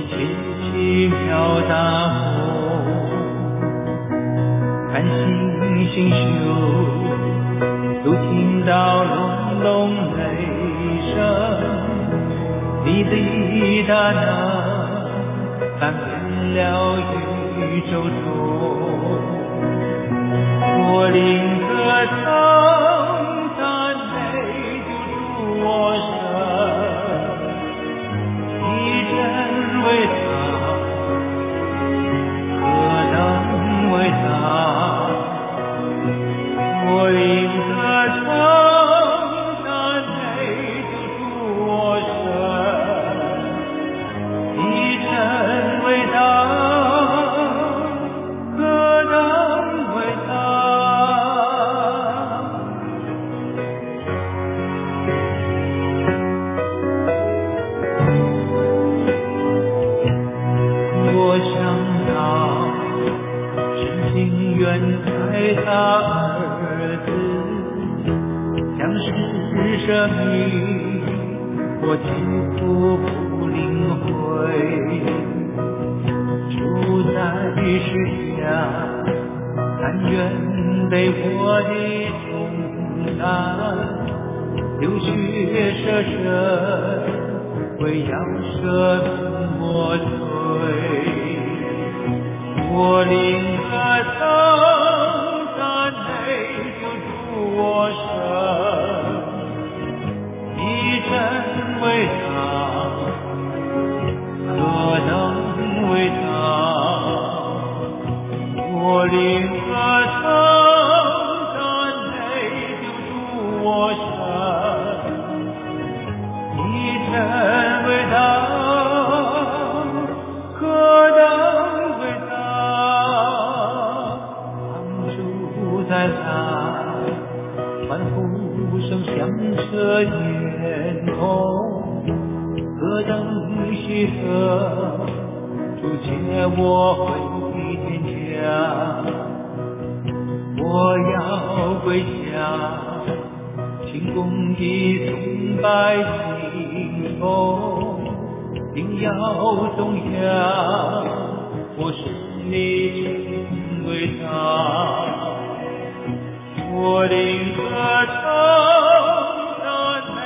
轻轻飘荡，看星星宿，都听到隆隆雷声，你的大脑翻遍了宇宙中，我领着他。我祈福不灵会，住在世下，但愿被我的重担，流血舍身，为羊舍怎么摧？我灵格圣的泪，就注我身，一。place 我等喜色，就借我回天家。我要归家，清宫的崇拜，心痛，定要动摇，我顺利成为家。我的歌声的泪，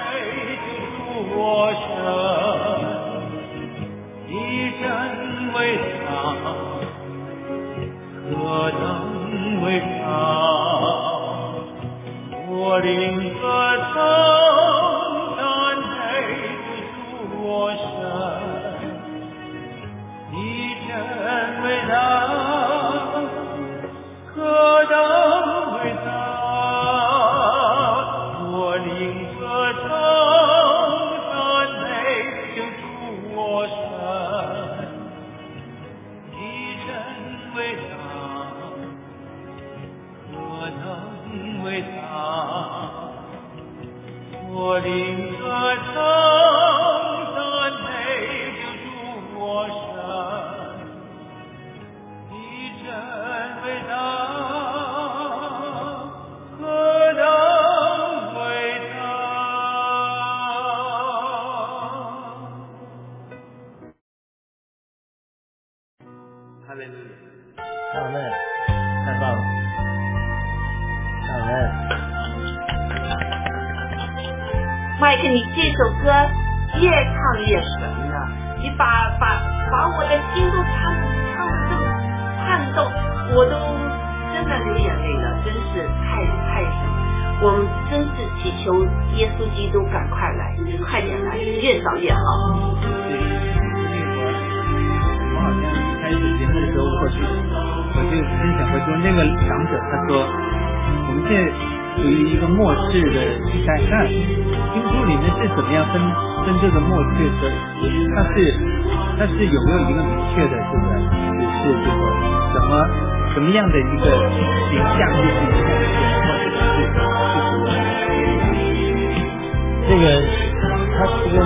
我。伟大，何等伟大！我灵歌唱，赞美主我神，你真伟大。何好。对，那会儿我好像开始节目的时候，我就我就分享过，就那个长者他说，我们现在属于一个末世的时代，那经书里面是怎么样分分这个末世的？它是它是有没有一个明确的这个指示，就是说什么什么样的一个形象就是一个末世或者是是这个它这个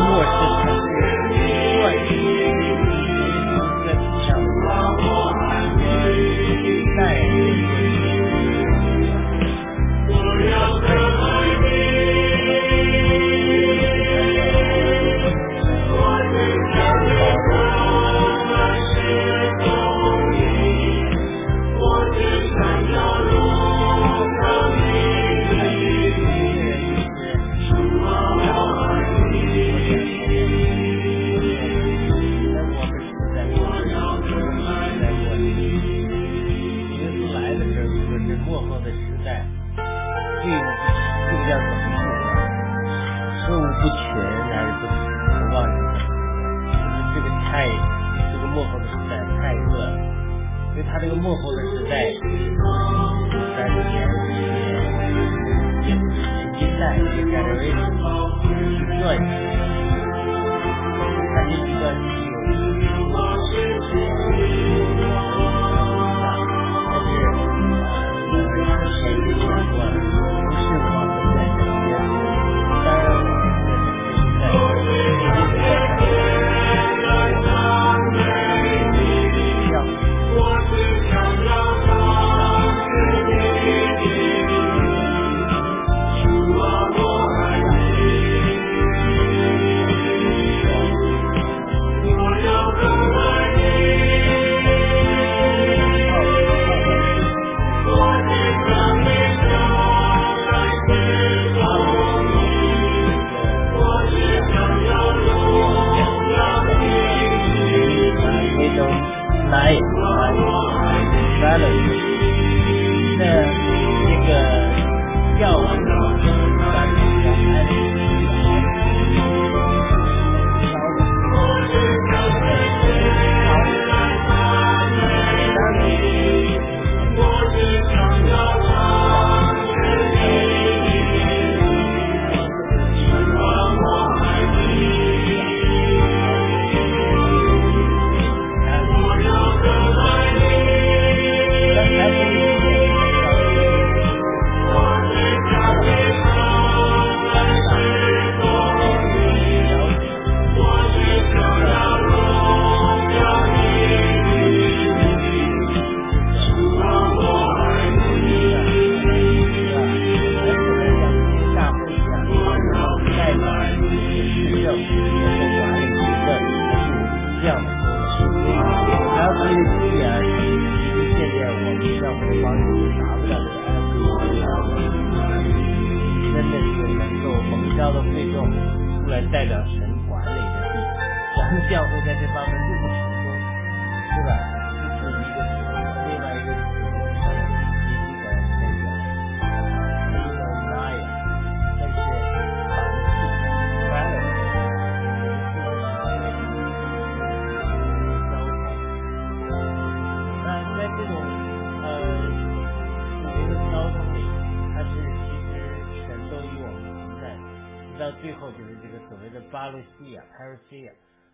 路西亚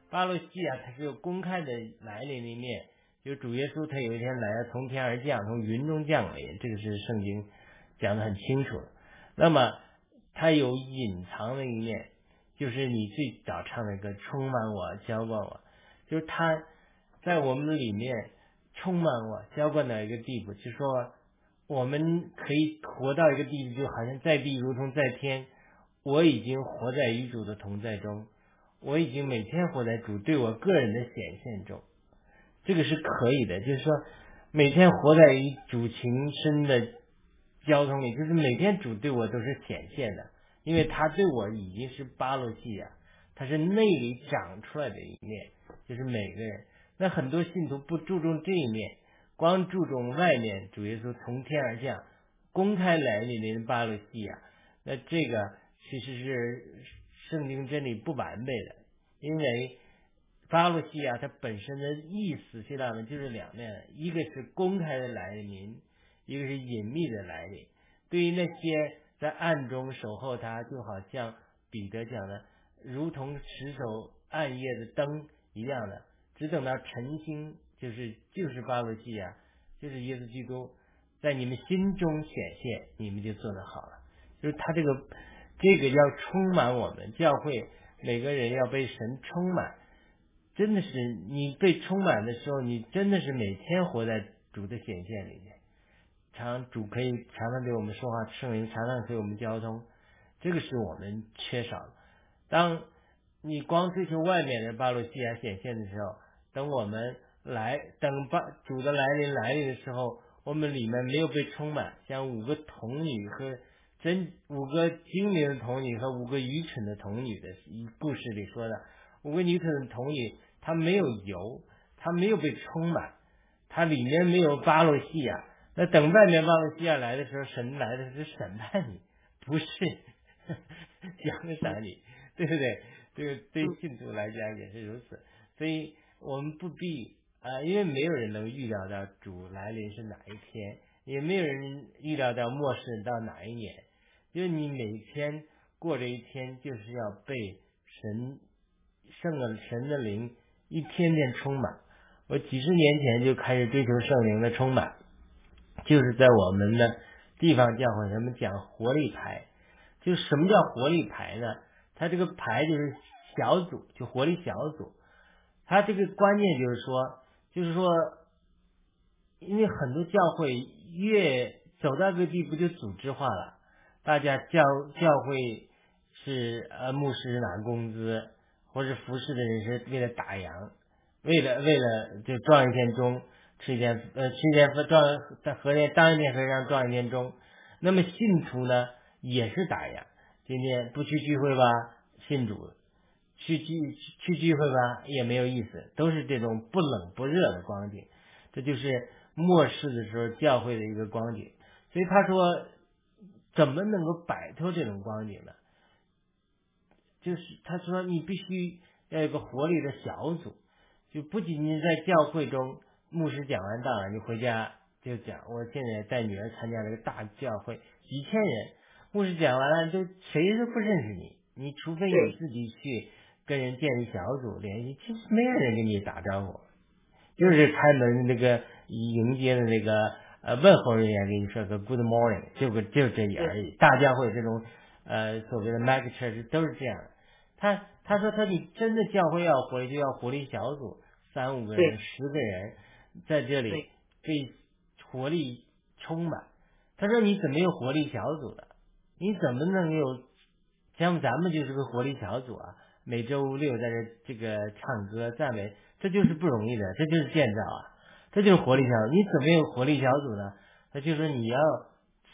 p a r a s i a 巴路西亚它是有公开的来临的一面，就主耶稣他有一天来了，从天而降，从云中降临，这个是圣经讲的很清楚。那么它有隐藏的一面，就是你最早唱的歌，充满我，浇灌我，就是他在我们里面充满我，浇灌到一个地步，就说我们可以活到一个地步，就好像在地如同在天。我已经活在与主的同在中，我已经每天活在主对我个人的显现中，这个是可以的。就是说，每天活在主情深的交通里，就是每天主对我都是显现的，因为他对我已经是巴洛西亚，他是内里长出来的一面，就是每个人。那很多信徒不注重这一面，光注重外面，主耶稣从天而降，公开来临的巴洛西亚，那这个。其实是圣经真理不完备的，因为巴洛西亚它本身的意思，希腊文就是两面，一个是公开的来临，一个是隐秘的来临。对于那些在暗中守候他，就好像彼得讲的，如同持守暗夜的灯一样的，只等到晨星，就是就是巴洛西亚，就是耶稣基督在你们心中显现，你们就做得好了。就是他这个。这个要充满我们教会，每个人要被神充满，真的是你被充满的时候，你真的是每天活在主的显现里面。常主可以常常对我们说话，圣灵常常给我们交通，这个是我们缺少。当你光追求外面的巴鲁西亚显现的时候，等我们来等巴主的来临来临的时候，我们里面没有被充满，像五个童女和。真五个精明的童女和五个愚蠢的童女的故事里说的，五个愚蠢的童女，她没有油，她没有被充满，她里面没有巴洛西亚。那等外面巴洛西亚来的时候，神来的是审判你，不是 奖赏你，对不对？这个对信徒来讲也是如此。所以我们不必啊，因为没有人能预料到主来临是哪一天，也没有人预料到末世到哪一年。就是你每天过这一天，就是要被神圣的神的灵一天天充满。我几十年前就开始追求圣灵的充满，就是在我们的地方教会，人们讲活力牌。就什么叫活力牌呢？它这个牌就是小组，就活力小组。它这个关键就是说，就是说，因为很多教会越走到这个地步，就组织化了。大家教教会是呃牧师拿工资，或者服侍的人是为了打烊，为了为了就撞一天钟，吃一天呃吃一天撞在和田当一天和尚撞一天钟。那么信徒呢也是打烊，今天不去聚会吧，信主去聚去聚会吧也没有意思，都是这种不冷不热的光景，这就是末世的时候教会的一个光景。所以他说。怎么能够摆脱这种光景呢？就是他说，你必须要有个活力的小组，就不仅仅在教会中，牧师讲完道了，你回家就讲。我现在带女儿参加了个大教会，几千人，牧师讲完了，都谁都不认识你，你除非你自己去跟人建立小组联系，其实没有人跟你打招呼，就是开门那个迎接的那个。呃，问候人员给你说个 Good morning，就个就这点而已。大家会这种呃所谓的 Mega Church 都是这样。他他说他你真的教会要活力，就要活力小组，三五个人、十个人在这里被活力充满。他说你怎么有活力小组的？你怎么能有像咱们就是个活力小组啊？每周六在这这个唱歌赞美，这就是不容易的，这就是建造啊。这就是活力小组，你怎么有活力小组呢？那就是你要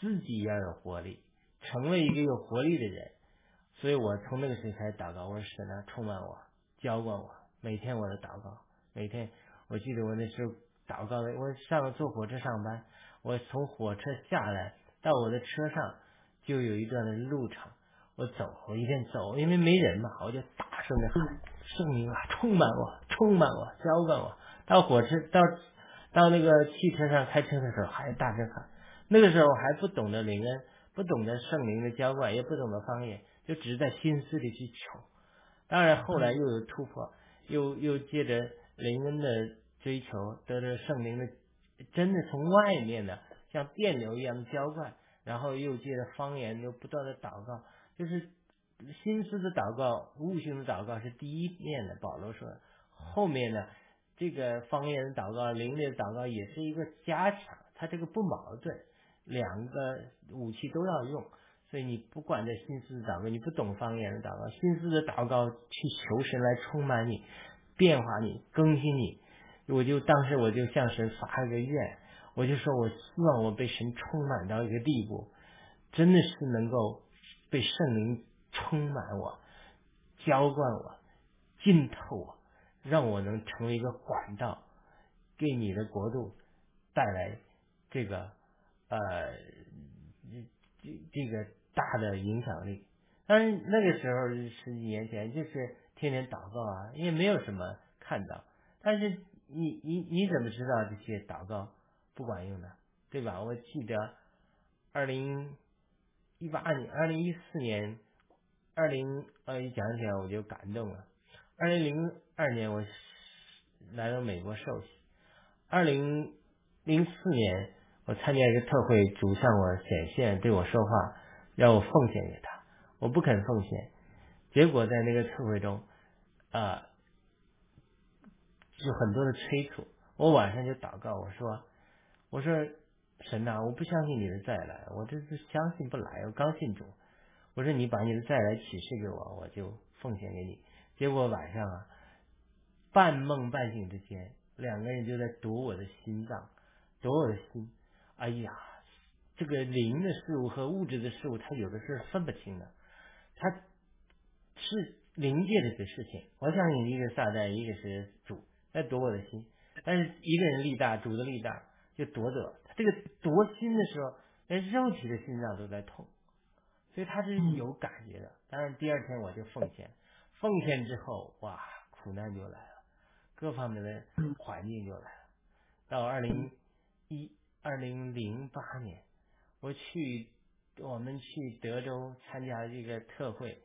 自己要有活力，成为一个有活力的人。所以我从那个时候开始祷告，我说神啊，充满我，浇灌我，每天我的祷告，每天我记得我那时候祷告的，我上坐火车上班，我从火车下来到我的车上就有一段的路程，我走，我一边走，因为没人嘛，我就大声的喊圣灵啊，充满我，充满我，浇灌我。到火车到到那个汽车上开车的时候还大声喊，那个时候还不懂得灵恩，不懂得圣灵的浇灌，也不懂得方言。就只是在心思里去求，当然后来又有突破，又又借着灵恩的追求，得着圣灵的真的从外面的像电流一样的浇灌，然后又借着方言又不断的祷告，就是心思的祷告、悟性的祷告是第一面的。保罗说，后面呢，这个方言的祷告、灵力的祷告也是一个加强，它这个不矛盾，两个武器都要用。所以你不管在心思的祷告，你不懂方言的祷告，心思的祷告去求神来充满你、变化你、更新你。我就当时我就向神发了个愿，我就说我希望我被神充满到一个地步，真的是能够被圣灵充满我、浇灌我、浸透我，让我能成为一个管道，给你的国度带来这个呃这这个。大的影响力，但是那个时候十几年前就是天天祷告啊，也没有什么看到。但是你你你怎么知道这些祷告不管用的，对吧？我记得二零一八年、二零一四年、二零呃一讲起来我就感动了。二零零二年我来到美国受洗，二零零四年我参加一个特会，主向我显现，对我说话。让我奉献给他，我不肯奉献，结果在那个特会中，啊，就很多的催促。我晚上就祷告，我说，我说神呐，我不相信你的再来，我这是相信不来，我刚信主。我说你把你的再来启示给我，我就奉献给你。结果晚上啊，半梦半醒之间，两个人就在夺我的心脏，夺我的心。哎呀！这个灵的事物和物质的事物，它有的是分不清的。它是灵界的一个事情，我相信一个撒旦，一个是主在夺我的心。但是一个人力大，主的力大，就夺走。他这个夺心的时候，连肉体的心脏都在痛，所以他是有感觉的。当然第二天我就奉献，奉献之后，哇，苦难就来了，各方面的环境就来了。到二零一二零零八年。我去，我们去德州参加这个特会，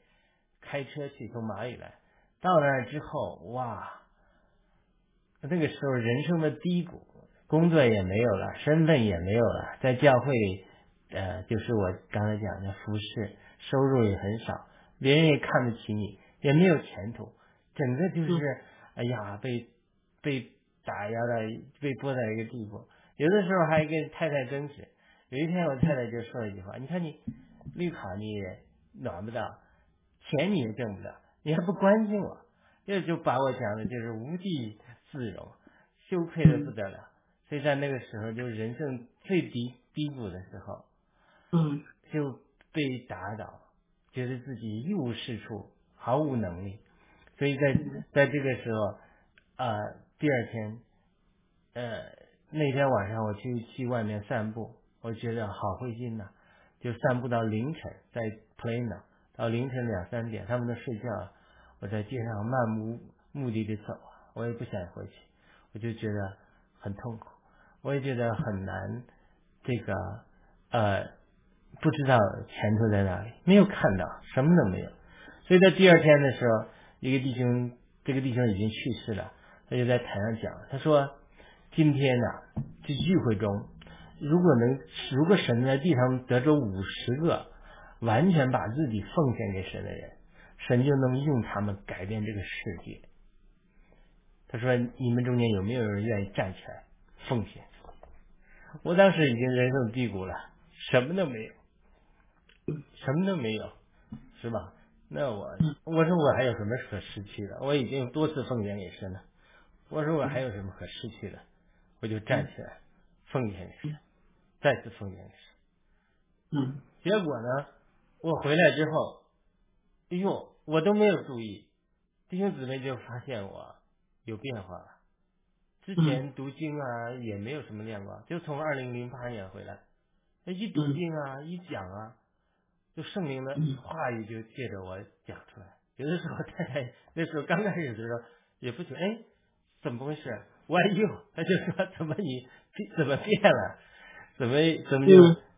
开车去从马里来，到那儿之后，哇，那个时候人生的低谷，工作也没有了，身份也没有了，在教会，呃，就是我刚才讲的服饰，收入也很少，别人也看不起你，也没有前途，整个就是，哎呀，被被打压的，被迫在一个地步，有的时候还跟太太争执。有一天，我太太就说了一句话：“你看你绿卡你也拿不到，钱你也挣不了，你还不关心我？”这就把我讲的就是无地自容，羞愧的不得了。所以在那个时候，就人生最低低谷的时候，嗯，就被打倒，觉得自己一无是处，毫无能力。所以在在这个时候，啊，第二天，呃，那天晚上我去去外面散步。我觉得好灰心呐，就散步到凌晨，在 Plano 到凌晨两三点，他们都睡觉，我在街上漫无目的的走，我也不想回去，我就觉得很痛苦，我也觉得很难，这个呃不知道前途在哪里，没有看到，什么都没有，所以在第二天的时候，一个弟兄，这个弟兄已经去世了，他就在台上讲，他说今天呢，这聚会中。如果能，如果神在地上得着五十个完全把自己奉献给神的人，神就能用他们改变这个世界。他说：“你们中间有没有人愿意站起来奉献？”我当时已经人生低谷了，什么都没有，什么都没有，是吧？那我我说我还有什么可失去的？我已经多次奉献给神了。我说我还有什么可失去的？我就站起来奉献给神。再次奉献嗯，结果呢？我回来之后，哎呦，我都没有注意，弟兄姊妹就发现我有变化了。之前读经啊也没有什么亮光，就从二零零八年回来，一读经啊一讲啊，就圣灵的话语就借着我讲出来。有的时候太太那时候刚开始的时候也不觉哎怎么回事？我呦，他就说怎么你怎么变了？怎么怎么就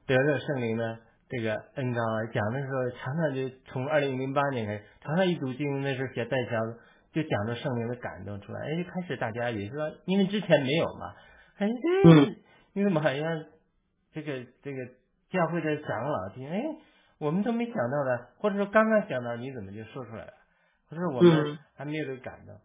得了圣灵呢？这个恩高啊，讲的时候常常就从二零零八年开始，常常一读经那时候写带条就讲到圣灵的感动出来，哎，开始大家也说，因为之前没有嘛，哎，你怎么好像这个这个教会的长老听，哎，我们都没想到的，或者说刚刚想到，你怎么就说出来了？或者我们还没有这个感动，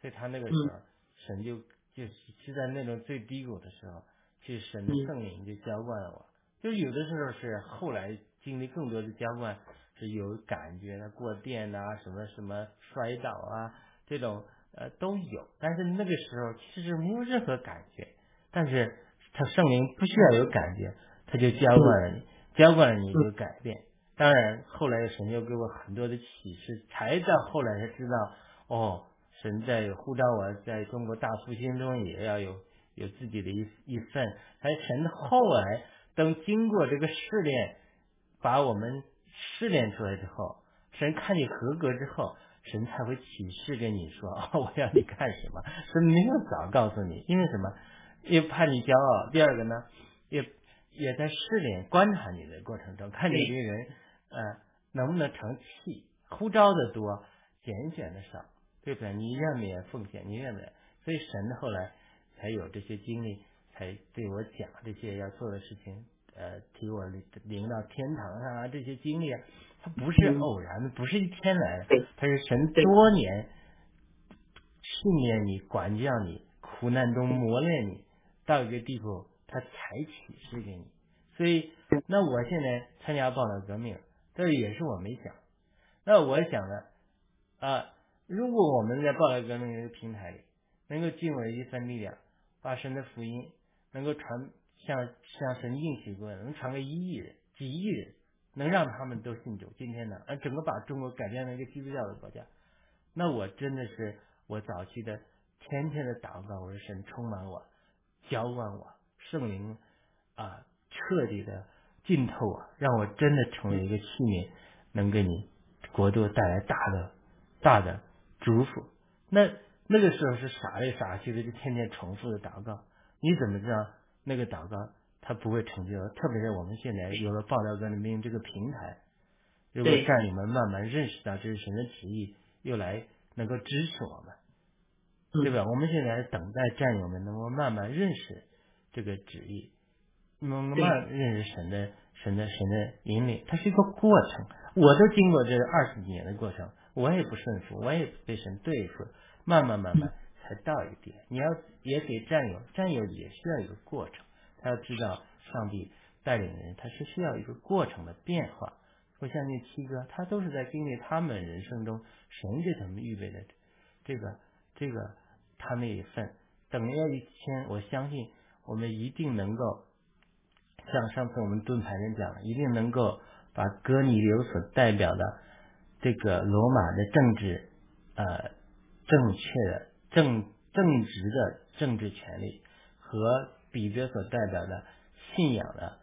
所以他那个时候神就就是在那种最低谷的时候，其实神的圣灵就浇灌了我，就有的时候是后来经历更多的浇灌是有感觉的，过电啊，什么什么摔倒啊。这种呃都有，但是那个时候其实没有任何感觉，但是他圣灵不需要有感觉，他就浇灌了你，浇灌了你就改变。当然后来神又给我很多的启示，才到后来才知道，哦，神在呼召我在中国大复兴中也要有有自己的一一份。还神后来等经过这个试炼，把我们试炼出来之后，神看你合格之后。神才会启示跟你说，我要你干什么？神没有早告诉你，因为什么？也怕你骄傲。第二个呢，也也在试炼、观察你的过程中，看你这个人，呃，能不能成器？呼召的多，拣选的少，对不对？你愿不愿意奉献？你愿不愿意？所以神后来才有这些经历，才对我讲这些要做的事情，呃，提我领到天堂上啊，这些经历啊。它不是偶然的，不是一天来的，它是神多年训练你、管教你、苦难中磨练你，到一个地步，他才启示给你。所以，那我现在参加报道革命，这也是我没想。那我想呢，啊，如果我们在报道革命这个平台里，能够尽我一份力量，把神的福音能够传，像像神应许过，能传给一亿人、几亿人。能让他们都信主，今天呢，呃，整个把中国改变成一个基督教的国家，那我真的是我早期的天天的祷告，我说神充满我，浇灌我，圣灵啊，彻底的浸透我，让我真的成为一个器皿，能给你国度带来大的大的祝福。那那个时候是傻里傻气的，就天天重复的祷告，你怎么知道那个祷告？他不会成就，特别是我们现在有了爆料革命这个平台，如果战友们慢慢认识到这是神的旨意，又来能够支持我们，对吧？我们现在等待战友们能够慢慢认识这个旨意，慢慢认识神的神的神的引领，它是一个过程。我都经过这二十几年的过程，我也不顺服，我也被神对付，慢慢慢慢才到一点。你要也给战友，战友也需要一个过程。他要知道，上帝带领人，他是需要一个过程的变化。我相信七哥，他都是在经历他们人生中神给他们预备的这个这个他那一份。等要一天，我相信我们一定能够像上次我们盾牌人讲的，一定能够把哥尼流所代表的这个罗马的政治呃正确的正正直的政治权利和。彼得所代表的信仰的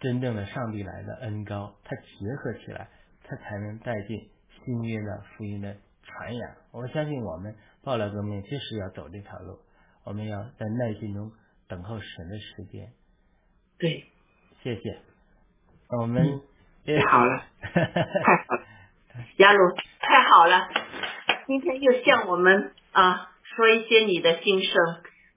真正的上帝来的恩高，它结合起来，它才能带进新约的福音的传扬。我相信我们报了革命就是要走这条路，我们要在耐心中等候神的时间。对，谢谢。我们 太好了，太好了，亚鲁太好了，今天又向我们啊说一些你的心声，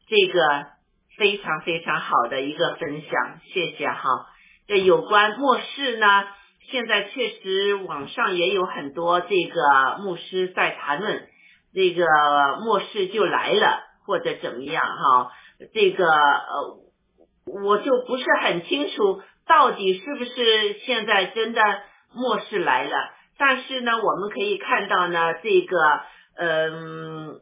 这个。非常非常好的一个分享，谢谢哈。这有关末世呢，现在确实网上也有很多这个牧师在谈论这个末世就来了或者怎么样哈。这个呃，我就不是很清楚到底是不是现在真的末世来了。但是呢，我们可以看到呢，这个嗯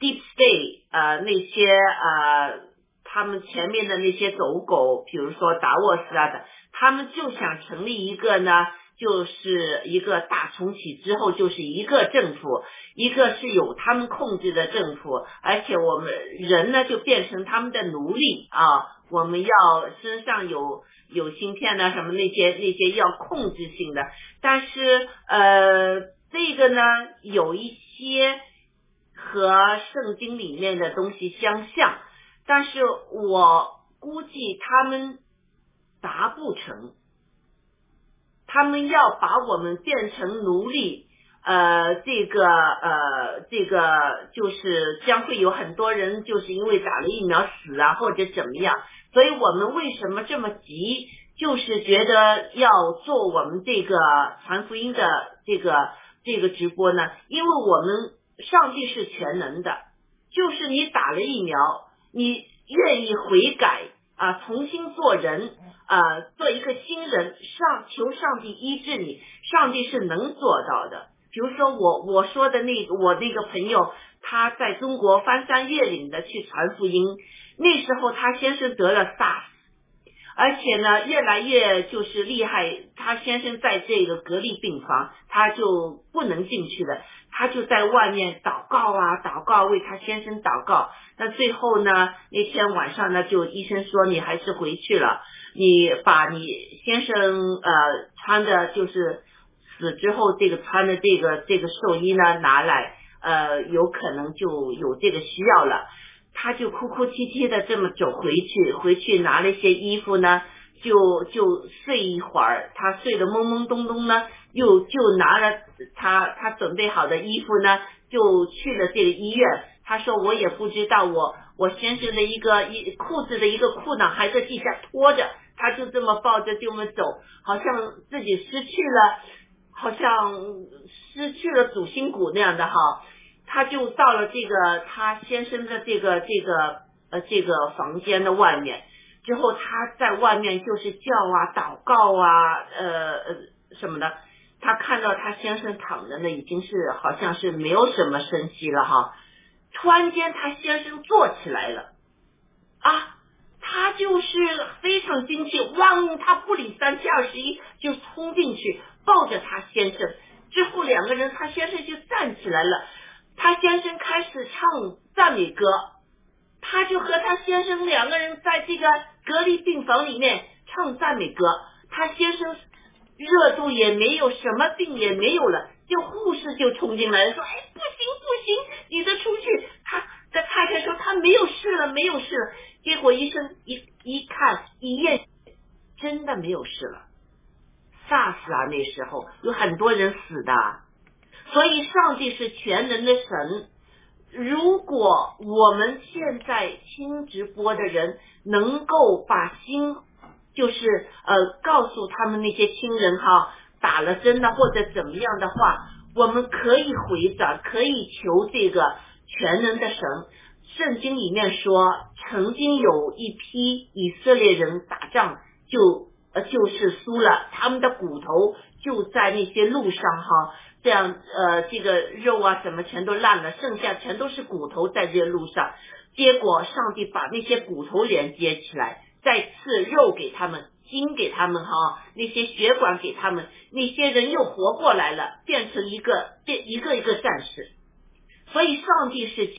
，Deep State 呃那些呃。他们前面的那些走狗，比如说达沃斯啊的，他们就想成立一个呢，就是一个大重启之后就是一个政府，一个是有他们控制的政府，而且我们人呢就变成他们的奴隶啊，我们要身上有有芯片呢什么那些那些要控制性的，但是呃这个呢有一些和圣经里面的东西相像，但是我估计他们达不成。他们要把我们变成奴隶，呃，这个呃，这个就是将会有很多人就是因为打了疫苗死啊，或者怎么样。所以我们为什么这么急？就是觉得要做我们这个传福音的这个这个直播呢？因为我们上帝是全能的，就是你打了疫苗，你愿意悔改啊，重新做人。啊，做一个新人，上求上帝医治你，上帝是能做到的。比如说我我说的那个我那个朋友，他在中国翻山越岭的去传福音，那时候他先生得了 SARS，而且呢越来越就是厉害，他先生在这个隔离病房，他就不能进去了，他就在外面祷告啊祷告，为他先生祷告。那最后呢那天晚上呢，就医生说你还是回去了。你把你先生呃穿的，就是死之后这个穿的这个这个寿衣呢拿来，呃，有可能就有这个需要了。他就哭哭啼啼的这么走回去，回去拿了一些衣服呢，就就睡一会儿。他睡得懵懵懂懂呢，又就拿了他他准备好的衣服呢，就去了这个医院。他说我也不知道，我我先生的一个一裤子的一个裤裆还在地下拖着。他就这么抱着这么走，好像自己失去了，好像失去了主心骨那样的哈。他就到了这个他先生的这个这个呃这个房间的外面，之后他在外面就是叫啊祷告啊呃呃什么的。他看到他先生躺着呢，已经是好像是没有什么声息了哈。突然间他先生坐起来了啊。他就是非常惊奇，汪！他不理三七二十一，就冲进去抱着他先生。之后两个人，他先生就站起来了。他先生开始唱赞美歌，他就和他先生两个人在这个隔离病房里面唱赞美歌。他先生热度也没有，什么病也没有了，就护士就冲进来说：“哎，不行不行，你得出去。”他的太太说：“他没有事了，没有事。”了。结果医生一一看一验，真的没有事了。吓死啊！那时候有很多人死的，所以上帝是全能的神。如果我们现在听直播的人能够把心，就是呃告诉他们那些亲人哈，打了针的或者怎么样的话，我们可以回转，可以求这个全能的神。圣经里面说，曾经有一批以色列人打仗，就呃就是输了，他们的骨头就在那些路上哈，这样呃这个肉啊什么全都烂了，剩下全都是骨头在这路上。结果上帝把那些骨头连接起来，再赐肉给他们，筋给他们哈，那些血管给他们，那些人又活过来了，变成一个变一个一个战士。所以上帝是。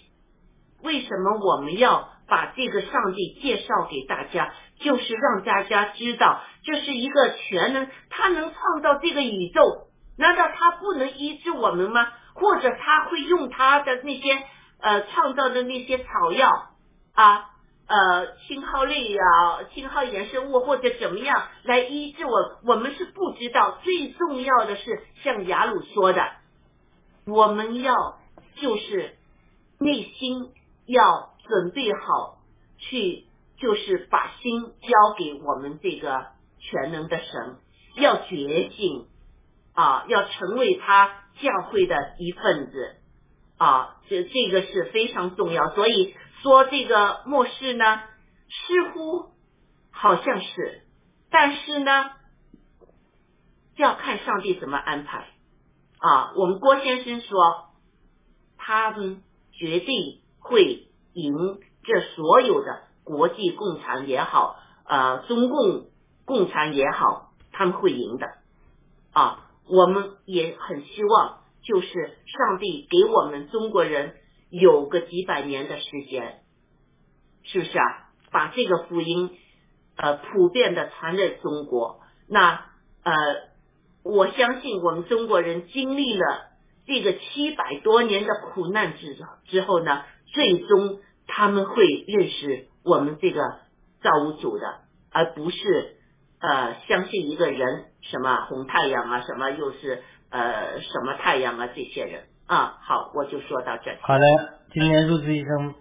为什么我们要把这个上帝介绍给大家？就是让大家知道，这是一个全能，他能创造这个宇宙，难道他不能医治我们吗？或者他会用他的那些呃创造的那些草药啊呃青蒿类啊青蒿衍生物或者怎么样来医治我？我们是不知道。最重要的是，像雅鲁说的，我们要就是内心。要准备好去，就是把心交给我们这个全能的神，要觉醒啊，要成为他教会的一份子啊，这这个是非常重要。所以说这个末世呢，似乎好像是，但是呢，要看上帝怎么安排啊。我们郭先生说，他们绝对。会赢这所有的国际共产也好，呃，中共共产也好，他们会赢的。啊，我们也很希望，就是上帝给我们中国人有个几百年的时间，是不是啊？把这个福音呃普遍的传在中国，那呃我相信我们中国人经历了这个七百多年的苦难之之后呢，最终他们会认识我们这个造物主的，而不是呃相信一个人什么红太阳啊，什么又是呃什么太阳啊这些人啊。好，我就说到这里。好的，今天入职医生。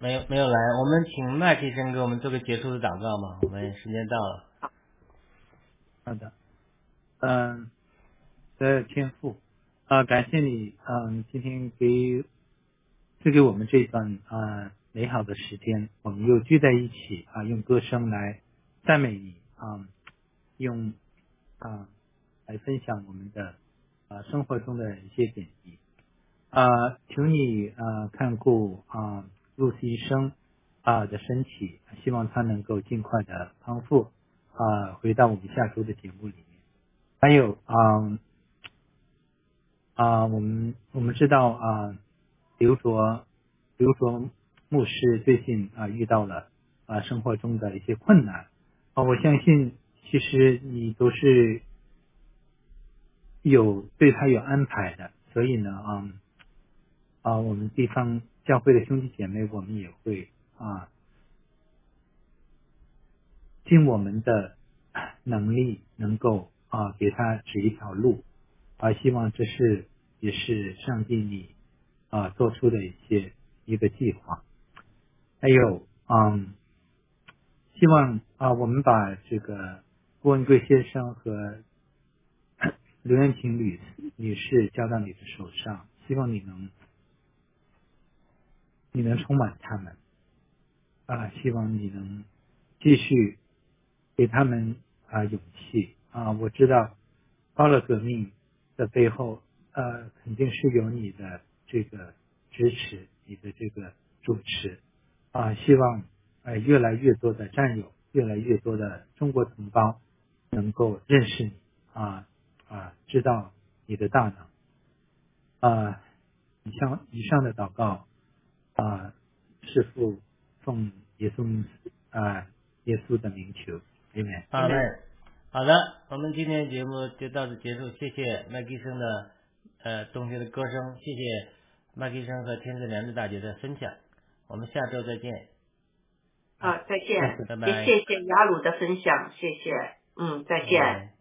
没有没有来，我们请麦医生给我们做个结束的祷告嘛？我们时间到了。好的，嗯，的天赋啊，感谢你，嗯，今天给赐给我们这段啊美好的时间，我们又聚在一起啊，用歌声来赞美你啊，用啊来分享我们的啊生活中的一些点滴啊，请你啊看顾啊。露丝医生啊的身体，希望他能够尽快的康复啊，回到我们下周的节目里面。还有啊啊，我们我们知道啊，刘卓刘卓牧师最近啊遇到了啊生活中的一些困难啊，我相信其实你都是有对他有安排的，所以呢啊啊，我们地方。教会的兄弟姐妹，我们也会啊，尽我们的能力，能够啊给他指一条路，啊，希望这是也是上帝你啊做出的一些一个计划。还有嗯，希望啊我们把这个郭文贵先生和 刘艳琴女女士交到你的手上，希望你能。你能充满他们啊！希望你能继续给他们啊勇气啊！我知道高乐革命的背后呃肯定是有你的这个支持，你的这个主持啊！希望呃越来越多的战友，越来越多的中国同胞能够认识你啊啊，知道你的大脑啊！以上以上的祷告。啊，是父奉耶稣啊耶稣的名求，阿门。好的，好的，我们今天节目就到此结束，谢谢麦基生的呃同学的歌声，谢谢麦基生和天赐良知大姐的分享，我们下周再见。好，再见。拜拜。也谢谢雅鲁的分享，谢谢，嗯，再见。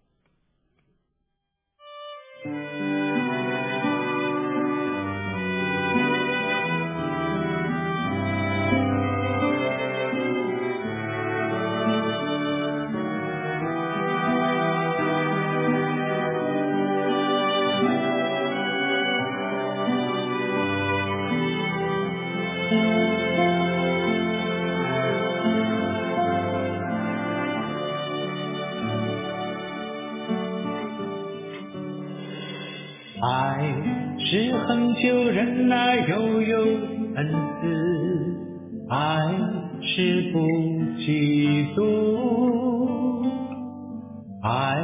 爱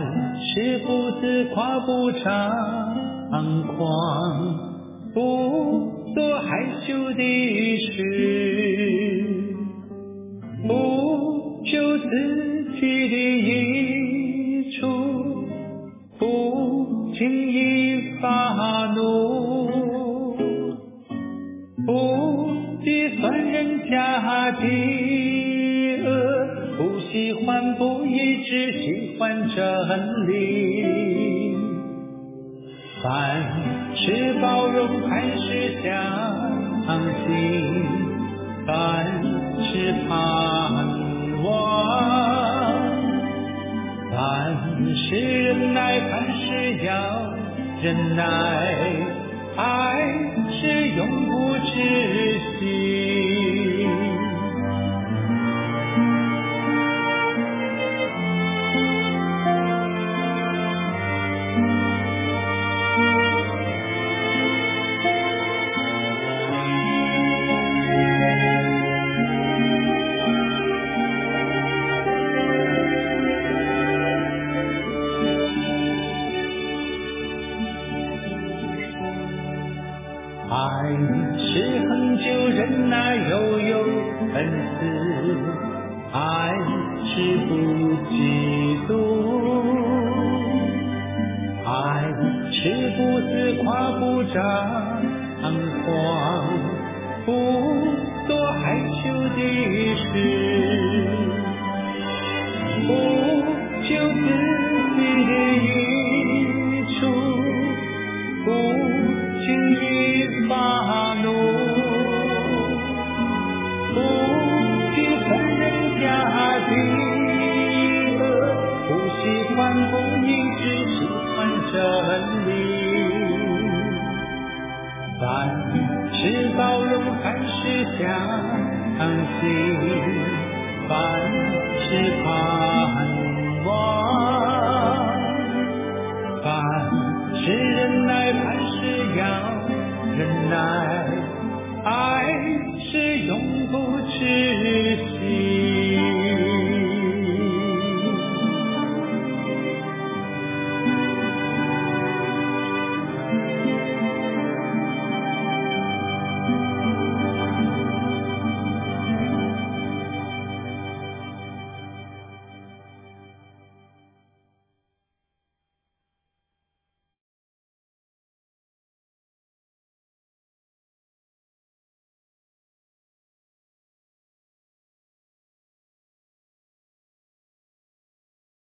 是不自夸不张狂，不做害羞的事，不求自己的益处，不轻易发怒。不计算人家的恶，不喜欢不义，只喜换真理。凡事包容，凡事相信，凡事盼望，凡事忍耐，凡事要忍耐，爱是永不止